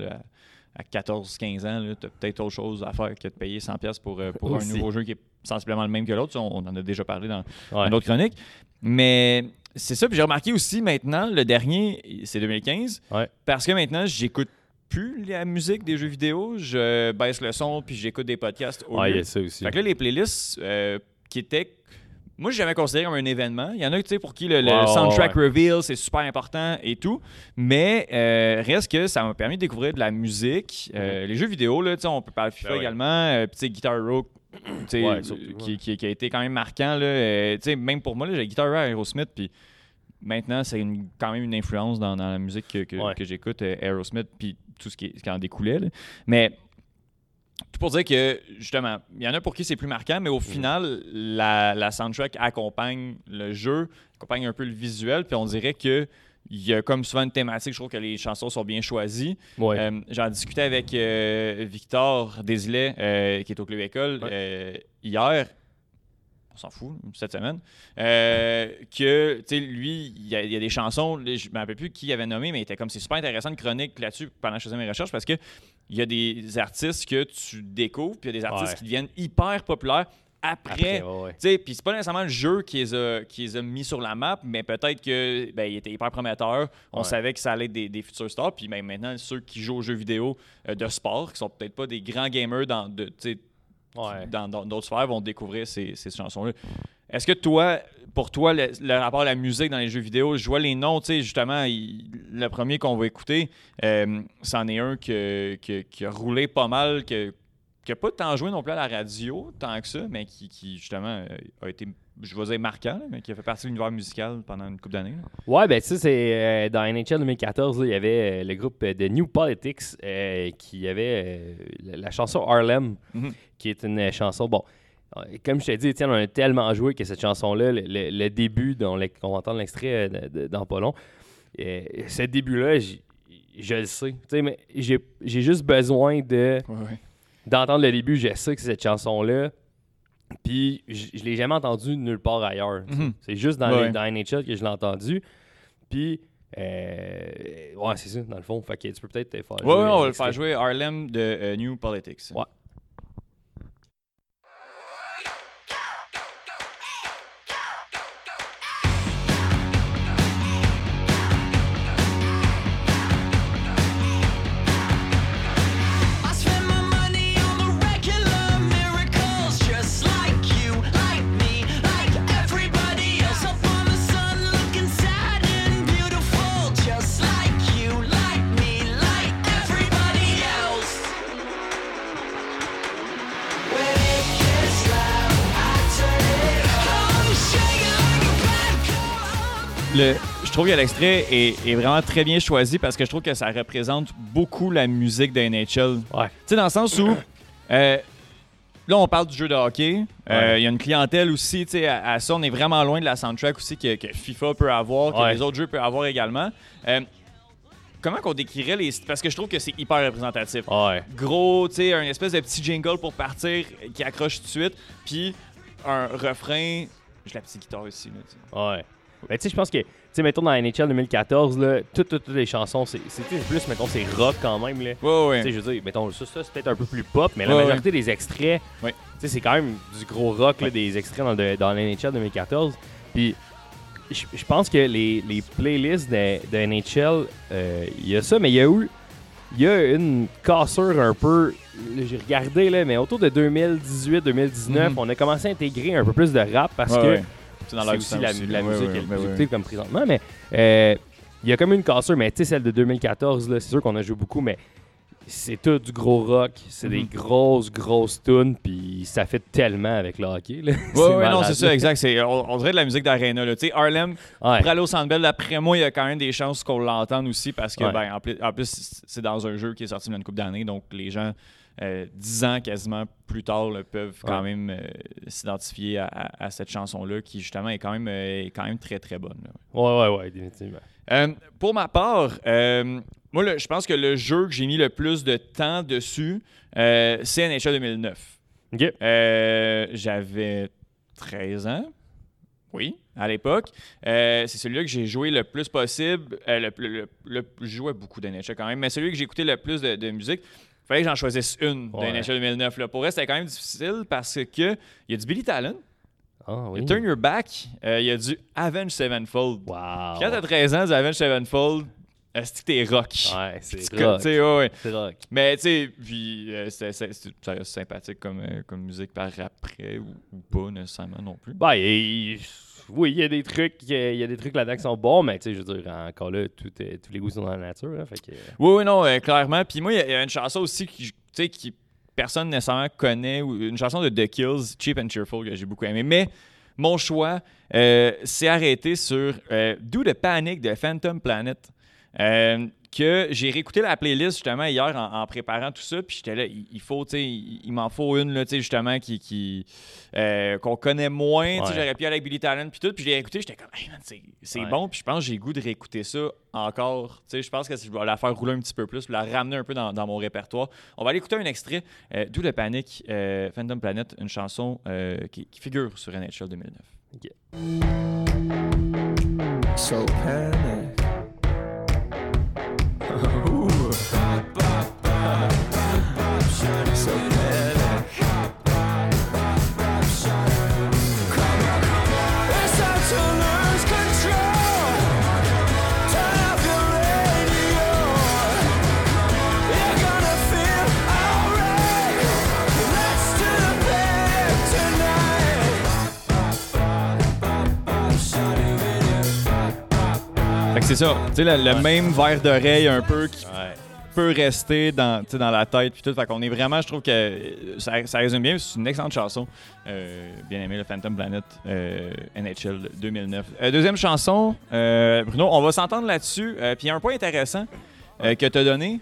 à 14-15 ans, tu as peut-être autre chose à faire que de payer 100$ pour, euh, pour un nouveau jeu qui est sensiblement le même que l'autre. On, en a déjà parlé dans une autre chronique. Mais c'est ça. Puis j'ai remarqué aussi maintenant, le dernier, c'est 2015. Parce que maintenant, j'écoute plus la musique des jeux vidéo. Je baisse le son puis j'écoute des podcasts. Au ouais, il y a ça aussi. Fait que là, les playlists euh, qui étaient. Moi, j'ai jamais considéré comme un événement. Il y en a, tu sais, pour qui le, soundtrack reveal, c'est super important et tout. Mais euh, reste que ça m'a permis de découvrir de la musique. Euh, mm-hmm. les jeux vidéo, là, tu sais, on peut parler de FIFA ben également. puis, Guitar Hero, *clears throat* qui, a été quand même marquant. Là, euh, même pour moi, j'ai Guitar Hero Aerosmith, puis maintenant, c'est quand même une influence dans, la musique que, j'écoute, euh, Aerosmith, puis tout ce qui, en découlait. Mais tout pour dire que, justement, il y en a pour qui c'est plus marquant, mais au mm. final, la, la, soundtrack accompagne le jeu, accompagne un peu le visuel, puis on dirait que il y a comme souvent une thématique, je trouve que les chansons sont bien choisies. Euh, j'en discutais avec euh, Victor Desilets, euh, qui est au Club École, hier, on s'en fout, cette semaine, que, tu sais, lui, il y, a, des chansons, je ne me rappelle plus qui avait nommé, mais il était comme, c'est super intéressant de chronique là-dessus pendant que je faisais mes recherches, parce que il y a des artistes que tu découvres, puis il y a des artistes qui deviennent hyper populaires après. Puis c'est pas nécessairement le jeu qui les, a, qui les a mis sur la map, mais peut-être que ben, il était hyper prometteur. On savait que ça allait être des, futurs stars. Puis ben, maintenant, ceux qui jouent aux jeux vidéo euh, de sport, qui sont peut-être pas des grands gamers dans de, dans d'autres sphères, vont découvrir ces, chansons-là. Est-ce que toi, pour toi, le, rapport à la musique dans les jeux vidéo, je vois les noms, tu sais, justement, le premier qu'on va écouter, euh, c'en est un qui a roulé pas mal, que qui a pas tant joué non plus à la radio, tant que ça, mais qui, qui justement euh, a été, je vais dire marquant, mais qui a fait partie de l'univers musical pendant une couple d'années. Ouais, ben tu sais, c'est euh, dans NHL 2014, il y avait euh, le groupe de New Politics qui avait la, chanson Harlem, Mhm. qui est une chanson, bon, comme je t'ai dit, Étienne, on a tellement joué que cette chanson-là, le, le- le début, dont le- qu'on va entendre l'extrait euh, dans pas long, euh, ce début-là, je le sais. Tu sais, mais j'ai juste besoin de Ouais, ouais. d'entendre le début, je sais que cette chanson-là. Puis je, je l'ai jamais entendu nulle part ailleurs. Mhm. C'est juste dans, Ouais. les- dans NHL que je l'ai entendu. Puis, euh, ouais, c'est ça, dans le fond. Fait que tu peux peut-être faire Ouais, ouais, on va le faire jouer Harlem de euh, New Politics. Ouais. Le, je trouve que l'extrait est, est vraiment très bien choisi parce que je trouve que ça représente beaucoup la musique de NHL. Ouais. Tu sais, dans le sens où, euh, là, on parle du jeu de hockey. Euh, Il y a une clientèle aussi, tu sais, à, à ça, on est vraiment loin de la soundtrack aussi que, que FIFA peut avoir, que Ouais. les autres jeux peuvent avoir également. Euh, comment qu'on décrirait les... Parce que je trouve que c'est hyper représentatif. Ouais. Gros, tu sais, un espèce de petit jingle pour partir qui accroche tout de suite, puis un refrain... J'ai la petite guitare ici, là. Ouais. Ben, tu sais, je pense que, tu sais, mettons dans NHL 2014, là, toutes, toutes, toutes les chansons, c'est plus, mettons, c'est rock quand même, là. Ouais, ouais. Tu sais, je veux dire, mettons, ça, ça c'est peut-être un peu plus pop, mais la majorité des extraits, tu sais, c'est quand même du gros rock, là, des extraits dans, le- dans l'NHL 2014. Puis, je pense que les, les playlists de, de NHL, euh, il y a ça, mais il y a eu, il y a une cassure un peu, j'ai regardé, là, mais autour de 2018-2019, Mhm. on a commencé à intégrer un peu plus de rap parce que. C'est aussi la, aussi, la musique Ouais, le comme présentement. Mais euh, il y a comme une cassure, mais tu sais, celle de 2014, là, c'est sûr qu'on a joué beaucoup, mais c'est tout du gros rock. C'est des Mhm. grosses, grosses tunes, puis ça fait tellement avec le hockey. Là. *laughs* Ouais, ouais, non, c'est ça, exact. On, on dirait de la musique d'arena. Tu sais, Harlem, Ouais. pour aller au Centre Bell, d'après moi, il y a quand même des chances qu'on l'entende aussi parce que, ben, en plus, en plus, c'est dans un jeu qui est sorti il y a une couple d'années, donc les gens, dix ans quasiment plus tard, là, peuvent quand Ouais. même euh, s'identifier à, à- à cette chanson-là qui, justement, est quand même, euh, est quand même très, très bonne. là. Ouais, ouais, ouais, définitivement. Euh, pour ma part, euh, moi, le- je pense que le jeu que j'ai mis le plus de temps dessus, euh, c'est NHL 2009. Ok. Euh, J'avais 13 ans. Oui, à l'époque. Euh, c'est celui-là que j'ai joué le plus possible. Euh, le, le, le- le- je jouais beaucoup d'NHL quand même, mais celui que j'ai écouté le plus de, de musique, fallait que j'en choisisse une Ouais. de NHL 2009. Là. Pour elle, c'était quand même difficile parce que il y a du Billy Talon, Ah, il y a Turn Your Back, euh, il y a du Avenge Sevenfold. Wow. Quand t'as 13 ans, du Avenge Sevenfold, est-ce que t'es rock? Ouais, c'est rock. sais, ouais, ouais. C'est rock. Mais tu sais, puis euh, c'est- sympathique comme, euh, comme musique par après ou, ou pas nécessairement non plus. Ben, il- oui, il y a des trucs, il y a des trucs là-dedans qui sont bons, mais tu sais, je veux dire, encore là, est- tous les goûts sont dans la nature. hein, que... Oui, oui, non, euh, clairement. Puis moi, il y a- une chanson aussi qui, tu sais, personne nécessairement connaît, une chanson de The Kills, Cheap and Cheerful, que j'ai beaucoup aimé. Mais mon choix euh, s'est arrêté sur euh, Do the Panic de Phantom Planet. euh, que j'ai réécouté la playlist justement hier en, en préparant tout ça, puis j'étais là, il, il faut, tu sais, il, il m'en faut une, là, tu sais, justement, qui, qui, euh, qu'on connaît moins, tu sais, Ouais. j'aurais pu aller avec Billy Talent, puis tout, puis je l'ai écouté, j'étais comme, hey man, c'est, Ouais. bon, puis je pense que j'ai le goût de réécouter ça encore, tu sais, je pense que je vais la faire rouler un petit peu plus, la ramener un peu dans, dans mon répertoire. On va aller écouter un extrait, euh, d'où le panique, euh, Phantom Planet, une chanson euh, qui, qui figure sur NHL 2009. So panic. Ooh. so c'est ça, tu sais, le, le même verre d'oreille un peu qui Ouais. peut rester dans, dans la tête. Puis tout. Fait qu'on est vraiment, je trouve que euh, ça, ça résume bien. C'est une excellente chanson. Euh, bien aimé, le Phantom Planet euh, NHL 2009. Euh, deuxième chanson, euh, Bruno, on va s'entendre là-dessus. Puis il y a un point intéressant que tu as donné.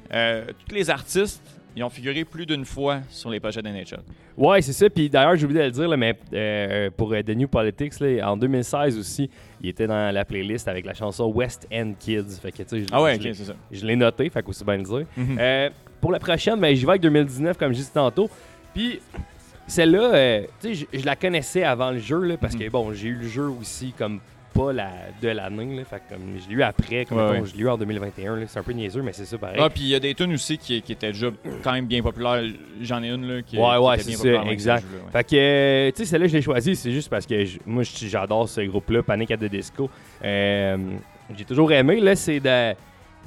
Tous les artistes, ils ont figuré plus d'une fois sur les pochettes NHL. Ouais, c'est ça. Puis d'ailleurs, j'ai oublié de le dire, là, mais euh, pour euh, The New Politics, là, en 2016 aussi, il était dans la playlist avec la chanson West End Kids. Fait que, tu sais, je- Ah ouais, je ok, l'ai- c'est ça. Je l'ai noté, fait qu'aussi bien le dire. Mhm. Euh, pour la prochaine, ben, j'y vais avec 2019, comme je disais tantôt. Puis celle-là, euh, tu sais, je, je la connaissais avant le jeu, là, parce Mhm. que bon, j'ai eu le jeu aussi comme pas la, de l'année, là, fait que comme je l'ai eu après, comme Ouais, mettons, ouais. je l'ai eu en 2021, là, c'est un peu niaiseux, mais c'est ça pareil. Ah, puis il y a des tunes aussi qui, qui étaient déjà quand même bien populaires. J'en ai une là, qui, Ouais, qui ouais, était c'est bien ça, exact. Fait que, euh, tu sais, celle-là, je l'ai choisie, c'est juste parce que je- moi, je- j'adore ce groupe-là, Panic at the Disco. Euh, J'ai toujours aimé, là, c'est de.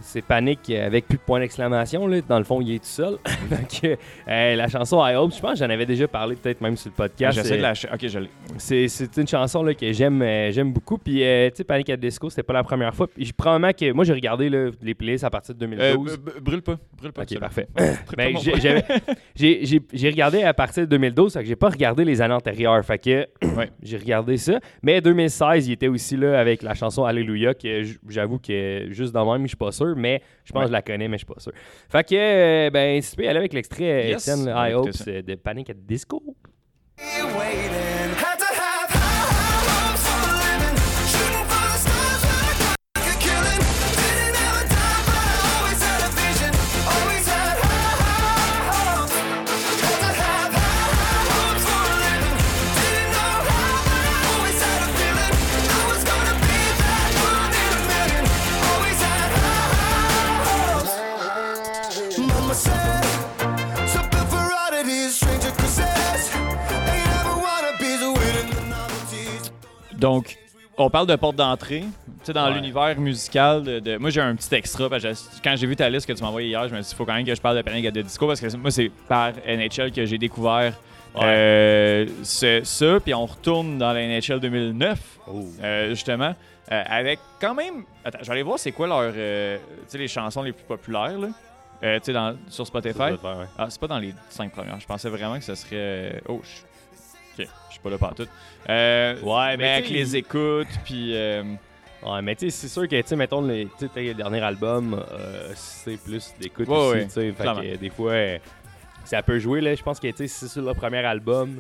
C'est Panic avec plus de point d'exclamation. Dans le fond, il est tout seul. *laughs* que, euh, la chanson I Hope, je pense que j'en avais déjà parlé peut-être même sur le podcast. J'essaie de Euh, la. Ok, je l'ai. c'est, une chanson là, que j'aime, euh, j'aime beaucoup. Puis, euh, tu sais, Panic at Disco, c'était pas la première fois. Puis, probablement que moi, j'ai regardé là, les playlists à partir de Euh, 2012. b- b- brûle pas. Brûle pas. Ok, parfait. *laughs* Ben, *laughs* j'ai- regardé à partir de 2012, fait que j'ai pas regardé les années antérieures. Fait que Ouais. *clears throat* j'ai regardé ça. Mais 2016, il était aussi là avec la chanson Alléluia, que j'avoue que juste dans même, je suis pas sûr, mais je pense Ouais. que je la connais, mais je suis pas sûr. Fait que, euh, ben, si tu peux aller avec l'extrait, euh, Yes, I Hope, ça. c'est de Panic at the Disco. waiting. Donc, on parle de porte d'entrée. Tu sais, dans Ouais. l'univers musical, de, de- moi j'ai un petit extra. parce que quand j'ai vu ta liste que tu m'as envoyée hier, je me suis dit, il faut quand même que je parle de Panic at the Disco parce que moi, c'est par NHL que j'ai découvert Ouais. euh, ce- ça. Puis on retourne dans la NHL 2009, Oh. euh, justement, euh, avec quand même. Attends, je vais aller voir c'est quoi leur. tu sais, les chansons les plus populaires, là. Euh, tu sais, sur Spotify. Ah, c'est pas dans les cinq premières. Je pensais vraiment que ce serait. Oh, je... suis pas là partout. Euh, Ouais, mais mais avec les écoutes, puis. euh, Ouais, mais tu sais, c'est sûr que, tu sais, mettons, les, tu sais, le dernier album, euh, c'est plus d'écoute Ouais, aussi, ouais, tu sais. Fait que des fois, euh, ça peut jouer, là. Je pense que, tu sais, si c'est sur le premier album,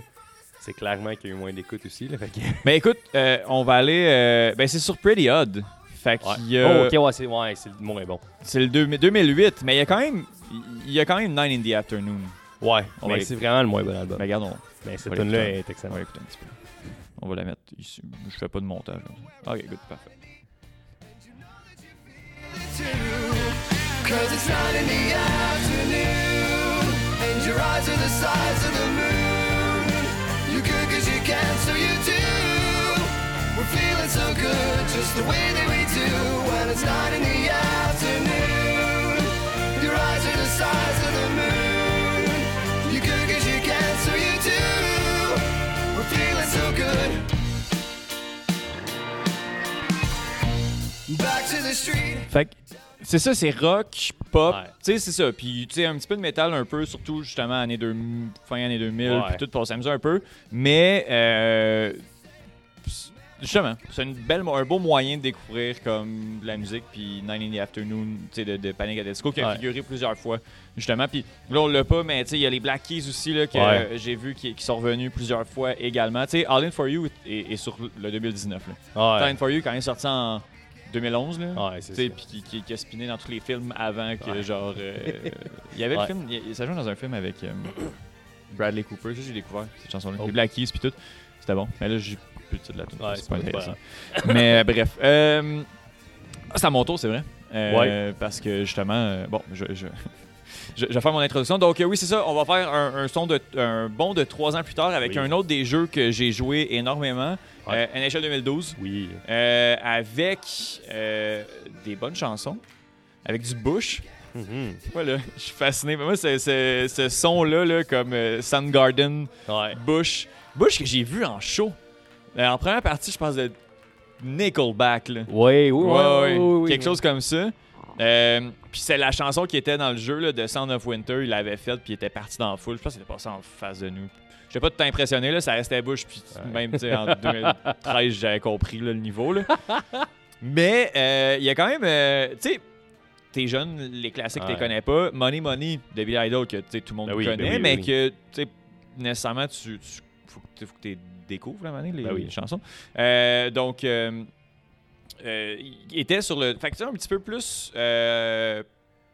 c'est clairement qu'il y a eu moins d'écoute aussi, là. Fait que... Mais *laughs* écoute, euh, on va aller. euh, Ben, c'est sur Pretty Odd. Fait Ouais. qu'il y a. Oh, ok, ouais, c'est ouais, c'est le moins bon. C'est le deux- 2008, mais il y a quand même. Il y a quand même Nine in the Afternoon. Ouais, On mais c'est vraiment le moins bon album. Mais regarde, on, Mais cette on va tune là est on excellente. va écouter un petit peu. On va la mettre ici. Je fais pas de montage. Ok, good, parfait. Cause it's not in the afternoon And your eyes are the size of the moon You cause you can, so you do We're feeling so good just the way that we do When it's not in the afternoon Fait c'est ça, c'est rock, pop. Ouais. Tu sais, c'est ça. Puis, tu sais, un petit peu de métal un peu, surtout justement année 2000, fin année 2000, Ouais. puis tout pour s'amuser un peu. Mais, euh, justement, c'est une belle, un beau moyen de découvrir comme de la musique. Puis Nine in the Afternoon, tu sais, de, de Panic at the Disco qui a Ouais. figuré plusieurs fois, justement. Puis là, on l'a pas, mais tu sais, il y a les Black Keys aussi, là, que Ouais. euh, j'ai vu qui, qui sont revenus plusieurs fois également. Tu sais, All In For You est, est sur le 2019. Là. All In For You, quand il est sorti en 2011, là. ouais c'est Tu sais, ça. puis qui, qui, a spiné dans tous les films avant que, Ouais. genre. euh, *laughs* il y avait Ouais. le film. il- ça dans un film avec euh, Bradley Cooper. Ça, j'ai découvert cette chanson-là. Oh. Les Black Keys, puis tout. C'était bon. Mais là, j'ai plus de la tune. C'est pas intéressant. Mais euh, bref. Euh, c'est à mon tour, c'est vrai. Parce que justement, bon, je. je Je, je vais faire mon introduction. Donc, euh, oui, c'est ça. On va faire un, un son de, un bond de trois ans plus tard avec Oui. un autre des jeux que j'ai joué énormément. Ouais. Euh, NHL 2012. Oui. Euh, avec euh, des bonnes chansons, avec du Bush. Voilà, je suis fasciné. Moi, ce son-là, là, comme Soundgarden, Ouais. Bush. Bush que j'ai vu en show. En première partie, je pense de Nickelback. Là. Oui, oui, Ouais, oui, ouais, oui, oui. Quelque chose comme ça. Euh, puis c'est la chanson qui était dans le jeu là, de Sound of Winter, il l'avait faite, puis il était parti dans la foule. Je pense qu'il était passé en face de nous. Je sais pas tout impressionné, là, ça restait à bouche, puis même en *laughs* 2013, j'avais compris là, le niveau. Là. *laughs* Mais euh, il y a quand même, euh, tu sais, t'es jeune, les classiques, tu Ouais. les connais pas. Money Money de Billy Idol, que tu sais, tout le monde Ben oui, connaît, ben oui, mais oui. que tu sais, nécessairement, tu, tu faut, que- tu découvres la manière, les, Ben chansons. Euh, donc, euh, il était sur le. Fait que un petit peu plus euh,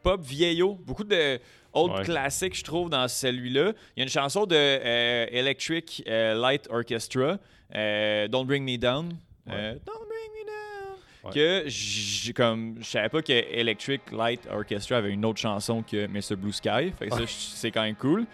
pop vieillot. Beaucoup de old Ouais. classiques, je trouve, dans celui-là. Il y a une chanson de euh, Electric euh, Light Orchestra, Don't Bring Me Down. Don't Bring Me Down. Ouais. Que j'ai comme. Je savais pas que Electric Light Orchestra avait une autre chanson que Mr. Blue Sky. Fait que ça, c'est quand même cool.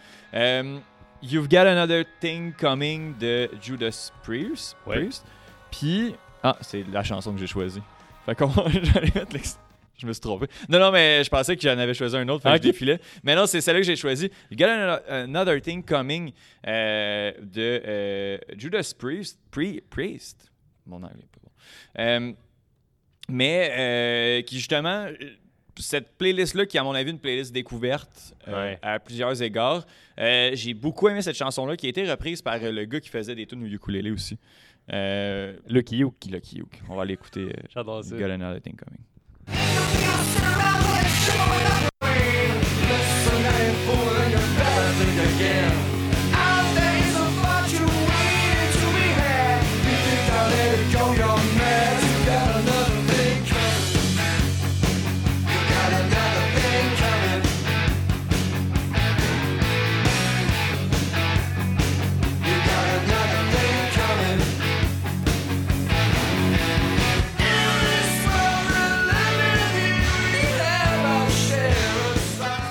You've Got Another Thing Coming de Judas Priest. Priest. Puis. Ah, c'est la chanson que j'ai choisie. Fait qu'on *laughs* j'allais mettre l'ex- Je me suis trompé. Non, non, mais je pensais que j'en avais choisi un autre, fait que je défilais. Mais non, c'est celle-là que j'ai choisie. You Got Another, Thing Coming euh, de euh, Judas Priest. Pri- Priest? Mon anglais est pas bon. Euh, mais qui justement, euh, cette playlist-là, qui est à mon avis une playlist découverte euh, Ouais. à plusieurs égards, euh, j'ai beaucoup aimé cette chanson-là qui a été reprise par euh, le gars qui faisait des tunes au ukulélé aussi. Euh, Lucky You. Lucky. On va l'écouter. euh, J'adore ça. Got Another Thing Coming.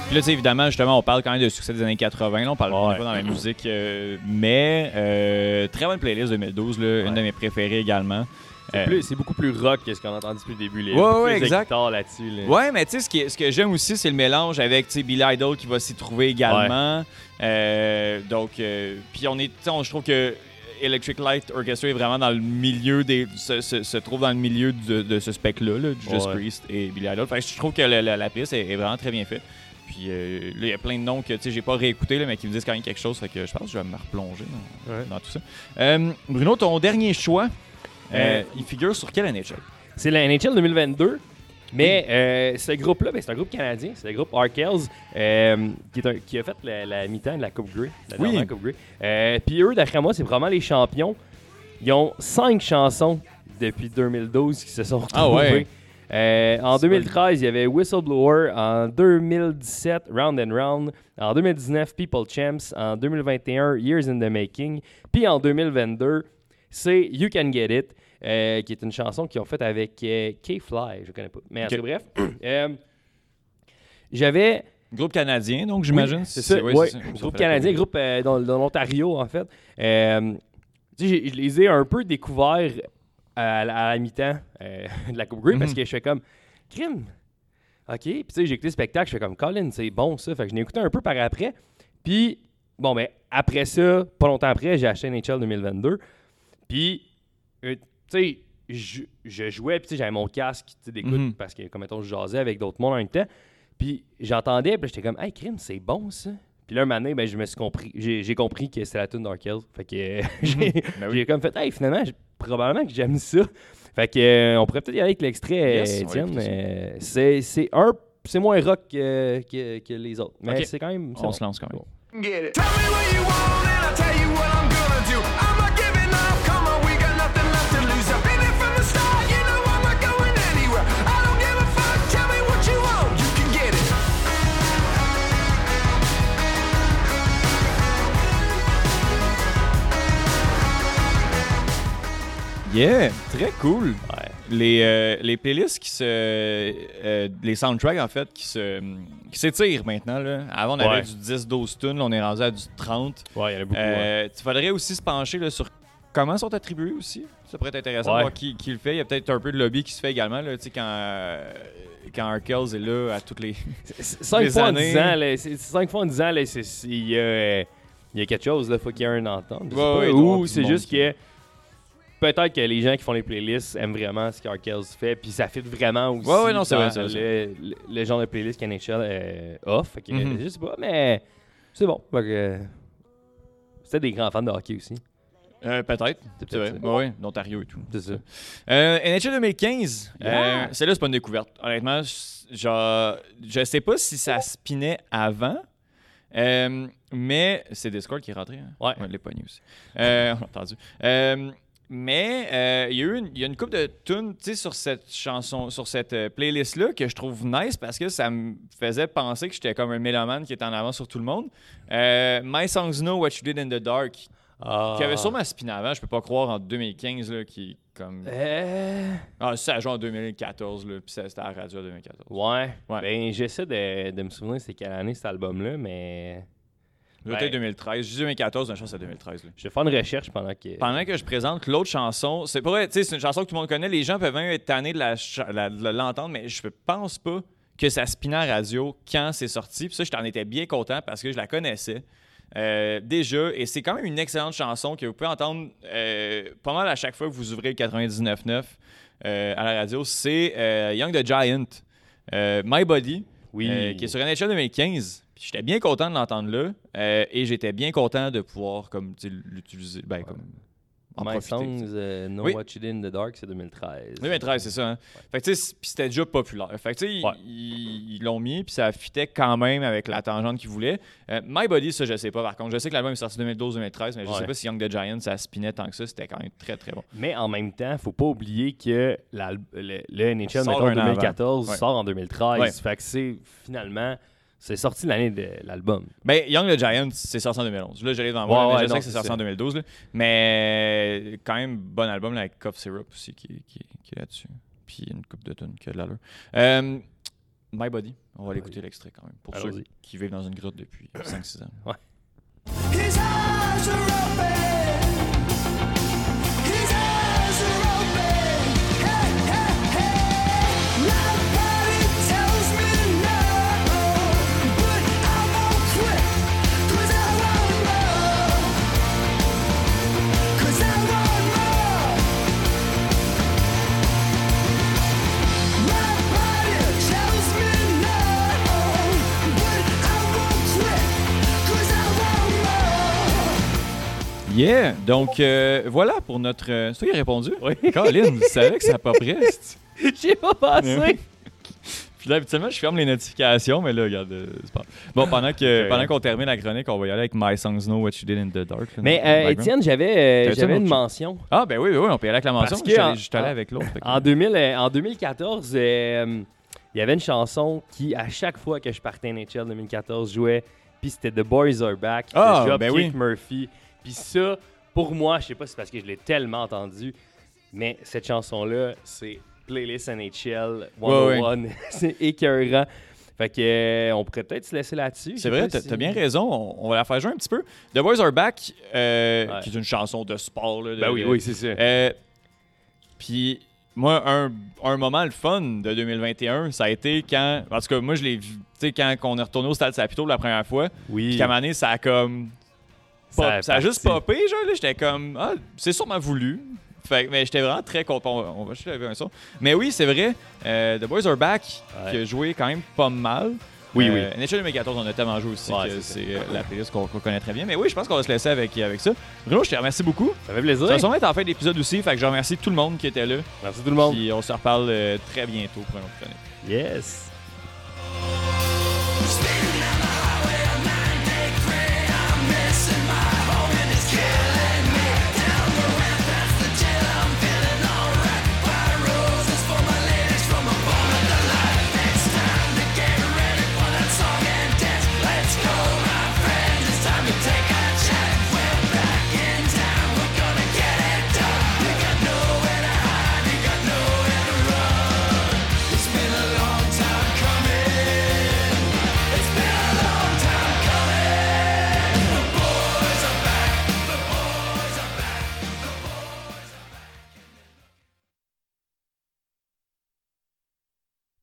Puis là, tu sais, évidemment, justement, on parle quand même de succès des années 80. Là, on parle Ouais. pas dans la musique. euh, mais euh, très bonne playlist 2012, là, une de mes préférées également. C'est Euh, C'est beaucoup plus rock que ce qu'on a entendu depuis le début. Les Ouais, ouais, exact. là-dessus. là. Ouais, mais tu sais, ce, ce que j'aime aussi, c'est le mélange avec Billy Idol qui va s'y trouver également. Donc, puis on est, je trouve que Electric Light Orchestra est vraiment dans le milieu des, se, se- se trouve dans le milieu de, de ce spec-là, là, Judas Ouais. Priest et Billy Idol. Fait que je trouve que la, la, la pièce est, est vraiment très bien faite. Puis euh, là, il y a plein de noms que j'ai pas réécouté, là, mais qui me disent quand même quelque chose. Fait que je pense que je vais me replonger dans, Ouais. dans tout ça. Euh, Bruno, ton dernier choix, euh, il figure sur quelle NHL? C'est la NHL 2022. Mais ce groupe-là, ben, c'est un groupe canadien. C'est le groupe Arkells qui, a fait la, la mi-temps de la Coupe Grey. La Oui. Coupe Grey. Puis eux, d'après moi, c'est vraiment les champions. Ils ont cinq chansons depuis 2012 qui se sont retrouvées. Ah ouais. Euh, en C'est 2013, il y avait Whistleblower. En 2017, Round and Round. En 2019, People Champs. En 2021, Years in the Making. Puis en 2022, c'est You Can Get It, euh, qui est une chanson qu'ils ont faite avec euh, K-Fly. Je connais pas. Mais bref. *clears throat* Euh, J'avais. Groupe canadien, donc j'imagine. Oui, c'est ça. ouais. Ça groupe canadien, groupe dans, dans l'Ontario, en fait. Je les ai un peu découverts à, la- à la mi-temps euh, *laughs* de la Coupe Grey parce Mhm. que je fais comme crime. OK. Puis tu sais, j'ai écouté le spectacle, je fais comme Colin, c'est bon ça. Fait que je l'ai écouté un peu par après. Puis, bon, ben, après ça, pas longtemps après, j'ai acheté NHL 2022. Puis, euh, tu sais, je, je jouais, puis tu sais, j'avais mon casque tu sais, d'écoute Mhm. parce que, comme mettons, je jasais avec d'autres mondes en même temps. Puis j'entendais, puis j'étais comme, hey, crime, c'est bon ça. Puis là, un moment donné, ben, je me suis compris, j'ai compris que c'était la tune d'Arkel. Fait que euh, *laughs* j'ai Ben j'ai comme fait, hey, finalement, probablement que j'aime ça. Fait que euh, on pourrait peut-être y aller avec l'extrait, euh, Yes, Étienne. Euh, c'est c'est un, c'est moins rock que, que, que les autres, mais Ok. c'est quand même. c'est On bon. se lance quand même. Get it. Tell me what you Yeah, très cool. Les, euh, les playlists qui se. euh, les soundtracks, en fait, qui se qui s'étirent maintenant. Là. Avant, on avait Ouais. du 10-12 tunes, là, on est rendu à du 30. Ouais, il y en a beaucoup. ouais. Euh, Tu faudrait aussi se pencher là, sur comment sont attribués aussi. Ça pourrait être intéressant Ouais. de voir qui, qui le fait. Il y a peut-être un peu de lobby qui se fait également. Là, tu sais, quand, euh, quand Arkells est là à toutes les. *laughs* C'est- Cinq les fois en années. dix ans, là, c'est- c'est cinq fois en dix ans, là, c'est- c'est- il y a, euh, y a quelque chose, là, faut qu'il y ait un entente. Ouais, ouais, y ou c'est juste qui- que peut-être que les gens qui font les playlists aiment vraiment ce qu'Arkells fait, puis ça fit vraiment aussi Ouais, ouais, non, c'est vrai, c'est vrai, le, genre de playlist qu'NHL euh, offre. Que, Mhm. Je sais pas, mais c'est bon. Que, C'était des grands fans de hockey aussi. Euh, Peut-être. C'est C'est vrai. peut-être ouais, d'Ontario et tout. C'est ça. Euh, NHL 2015, Yeah. euh, celle-là, c'est pas une découverte. Honnêtement, je, genre, je sais pas si ça spinait avant, euh, mais c'est Discord qui est rentré. Hein? Ouais. les pognés aussi. Euh, on *laughs* entendu. Mais euh, il y a eu une, il y a une couple de tunes sur cette chanson, sur cette euh, playlist-là que je trouve nice parce que ça me faisait penser que j'étais comme un mélomane qui était en avant sur tout le monde. Euh, My Songs Know What You Did in the Dark, qui avait sûrement spiné avant, je peux pas croire en 2015, là, qui comme. Ah, ça joue en 2014, là, puis c'était à la radio en 2014. Ouais. Ouais. Ben, j'essaie de, de me souvenir c'est quelle année cet album-là, mais Ouais. 2013. Je dis 2014, mais je pense que c'est 2013. là. je vais faire une recherche pendant que. Pendant que je présente l'autre chanson, c'est pas vrai, c'est une chanson que tout le monde connaît. Les gens peuvent même être tannés de la la- l'entendre, mais je pense pas que ça spinait à la radio quand c'est sorti. Puis ça, je t'en étais bien content parce que je la connaissais. euh, déjà, et c'est quand même une excellente chanson que vous pouvez entendre euh, pas mal à chaque fois que vous ouvrez le 99.9 euh, à la radio. C'est euh, Young the Giant, My Body, Oui. qui est sur NHL 2015. J'étais bien content de l'entendre là euh, et j'étais bien content de pouvoir comme l'utiliser, ben, comme en My profiter. Songs euh, Know Oui. What You Did in the Dark, c'est 2013. 2013, c'est ça. Hein? Fait que tu sais, c'était déjà populaire. Fait que tu sais, ils- Ouais. ils ils l'ont mis, puis ça fitait quand même avec la tangente qu'ils voulaient. Euh, My Body, ça, je sais pas. Par contre, je sais que l'album est sorti 2012-2013, mais je Ouais. sais pas si Young the Giant, ça spinait tant que ça. C'était quand même très, très bon. Mais en même temps, faut pas oublier que le, le NHL, mettons, un an 2014, avant. Ouais. sort en 2013. Ouais. Fait que c'est finalement, c'est sorti l'année de l'album. Ben, Young the Giant, c'est sorti en 2011. Là, j'allais dans moi, Ouais, mais ouais, je sais que c'est sorti en 2012. là. Mais quand même, bon album là, avec Cough Syrup aussi qui, qui, qui est là-dessus. Puis une coupe de tonnes qui a de l'allure. Euh, My Body, on va l'écouter l'extrait quand même. Pour ceux qui vivent dans une grotte depuis 5-6 ans. His Yeah! Donc euh, voilà pour notre. euh, C'est toi qui as répondu? Oui. *laughs* Colin, vous savez que ça n'a pas prêt. *laughs* J'ai pas pensé. Puis là, habituellement, je ferme les notifications, mais là, regarde. euh, c'est pas... Bon, pendant que *laughs* pendant qu'on termine la chronique, on va y aller avec My Songs Know What You Did in the Dark. là, Mais dans le euh, background. Étienne, j'avais euh, T'avais-tu j'avais un une autre mention. Ah, ben oui, oui, oui, on peut y aller avec la mention. Parce Je suis que allé- en- je suis allé avec l'autre. fait que- En, 2000, euh, en 2014, euh, il y avait une chanson qui, à chaque fois que je partais NHL 2014, jouait. Puis c'était The Boys Are Back Ah, de ben oui. Murphy. Puis ça, pour moi, je sais pas si c'est parce que je l'ai tellement entendu, mais cette chanson-là, c'est Playlist NHL 101. *laughs* c'est écœurant. Fait que, euh, on pourrait peut-être se laisser là-dessus. C'est vrai, t'as si- bien raison. On, on va la faire jouer un petit peu. The Boys Are Back, euh, Ouais. qui est une chanson de sport. Là, de- Ben oui, de- oui, c'est ça. Euh, Puis, moi, un, un moment le fun de 2021, ça a été quand. En tout cas, moi, je l'ai vu. Tu sais, quand on est retourné au stade Saputo la première fois, Oui. puis qu'à un moment donné, ça a comme. Ça pop- a Ça a, juste popé, genre, là. J'étais comme. Ah, c'est sûrement voulu. Fait, mais j'étais vraiment très content. On va- juste lever un son. Mais oui, c'est vrai. euh, The Boys Are Back, Ouais. qui a joué quand même pas mal. Oui, Euh, NHL 2014, on a tellement joué aussi Ouais, que c'est euh, la playlist qu'on qu'on connaît très bien. Mais oui, je pense qu'on va se laisser avec, avec ça. Bruno, je te remercie beaucoup. Ça fait plaisir. Ça va sûrement être en fin d'épisode aussi. Fait que je remercie tout le monde qui était là. Merci tout le monde. Puis on se reparle euh, très bientôt pour un autre chronique. Yes.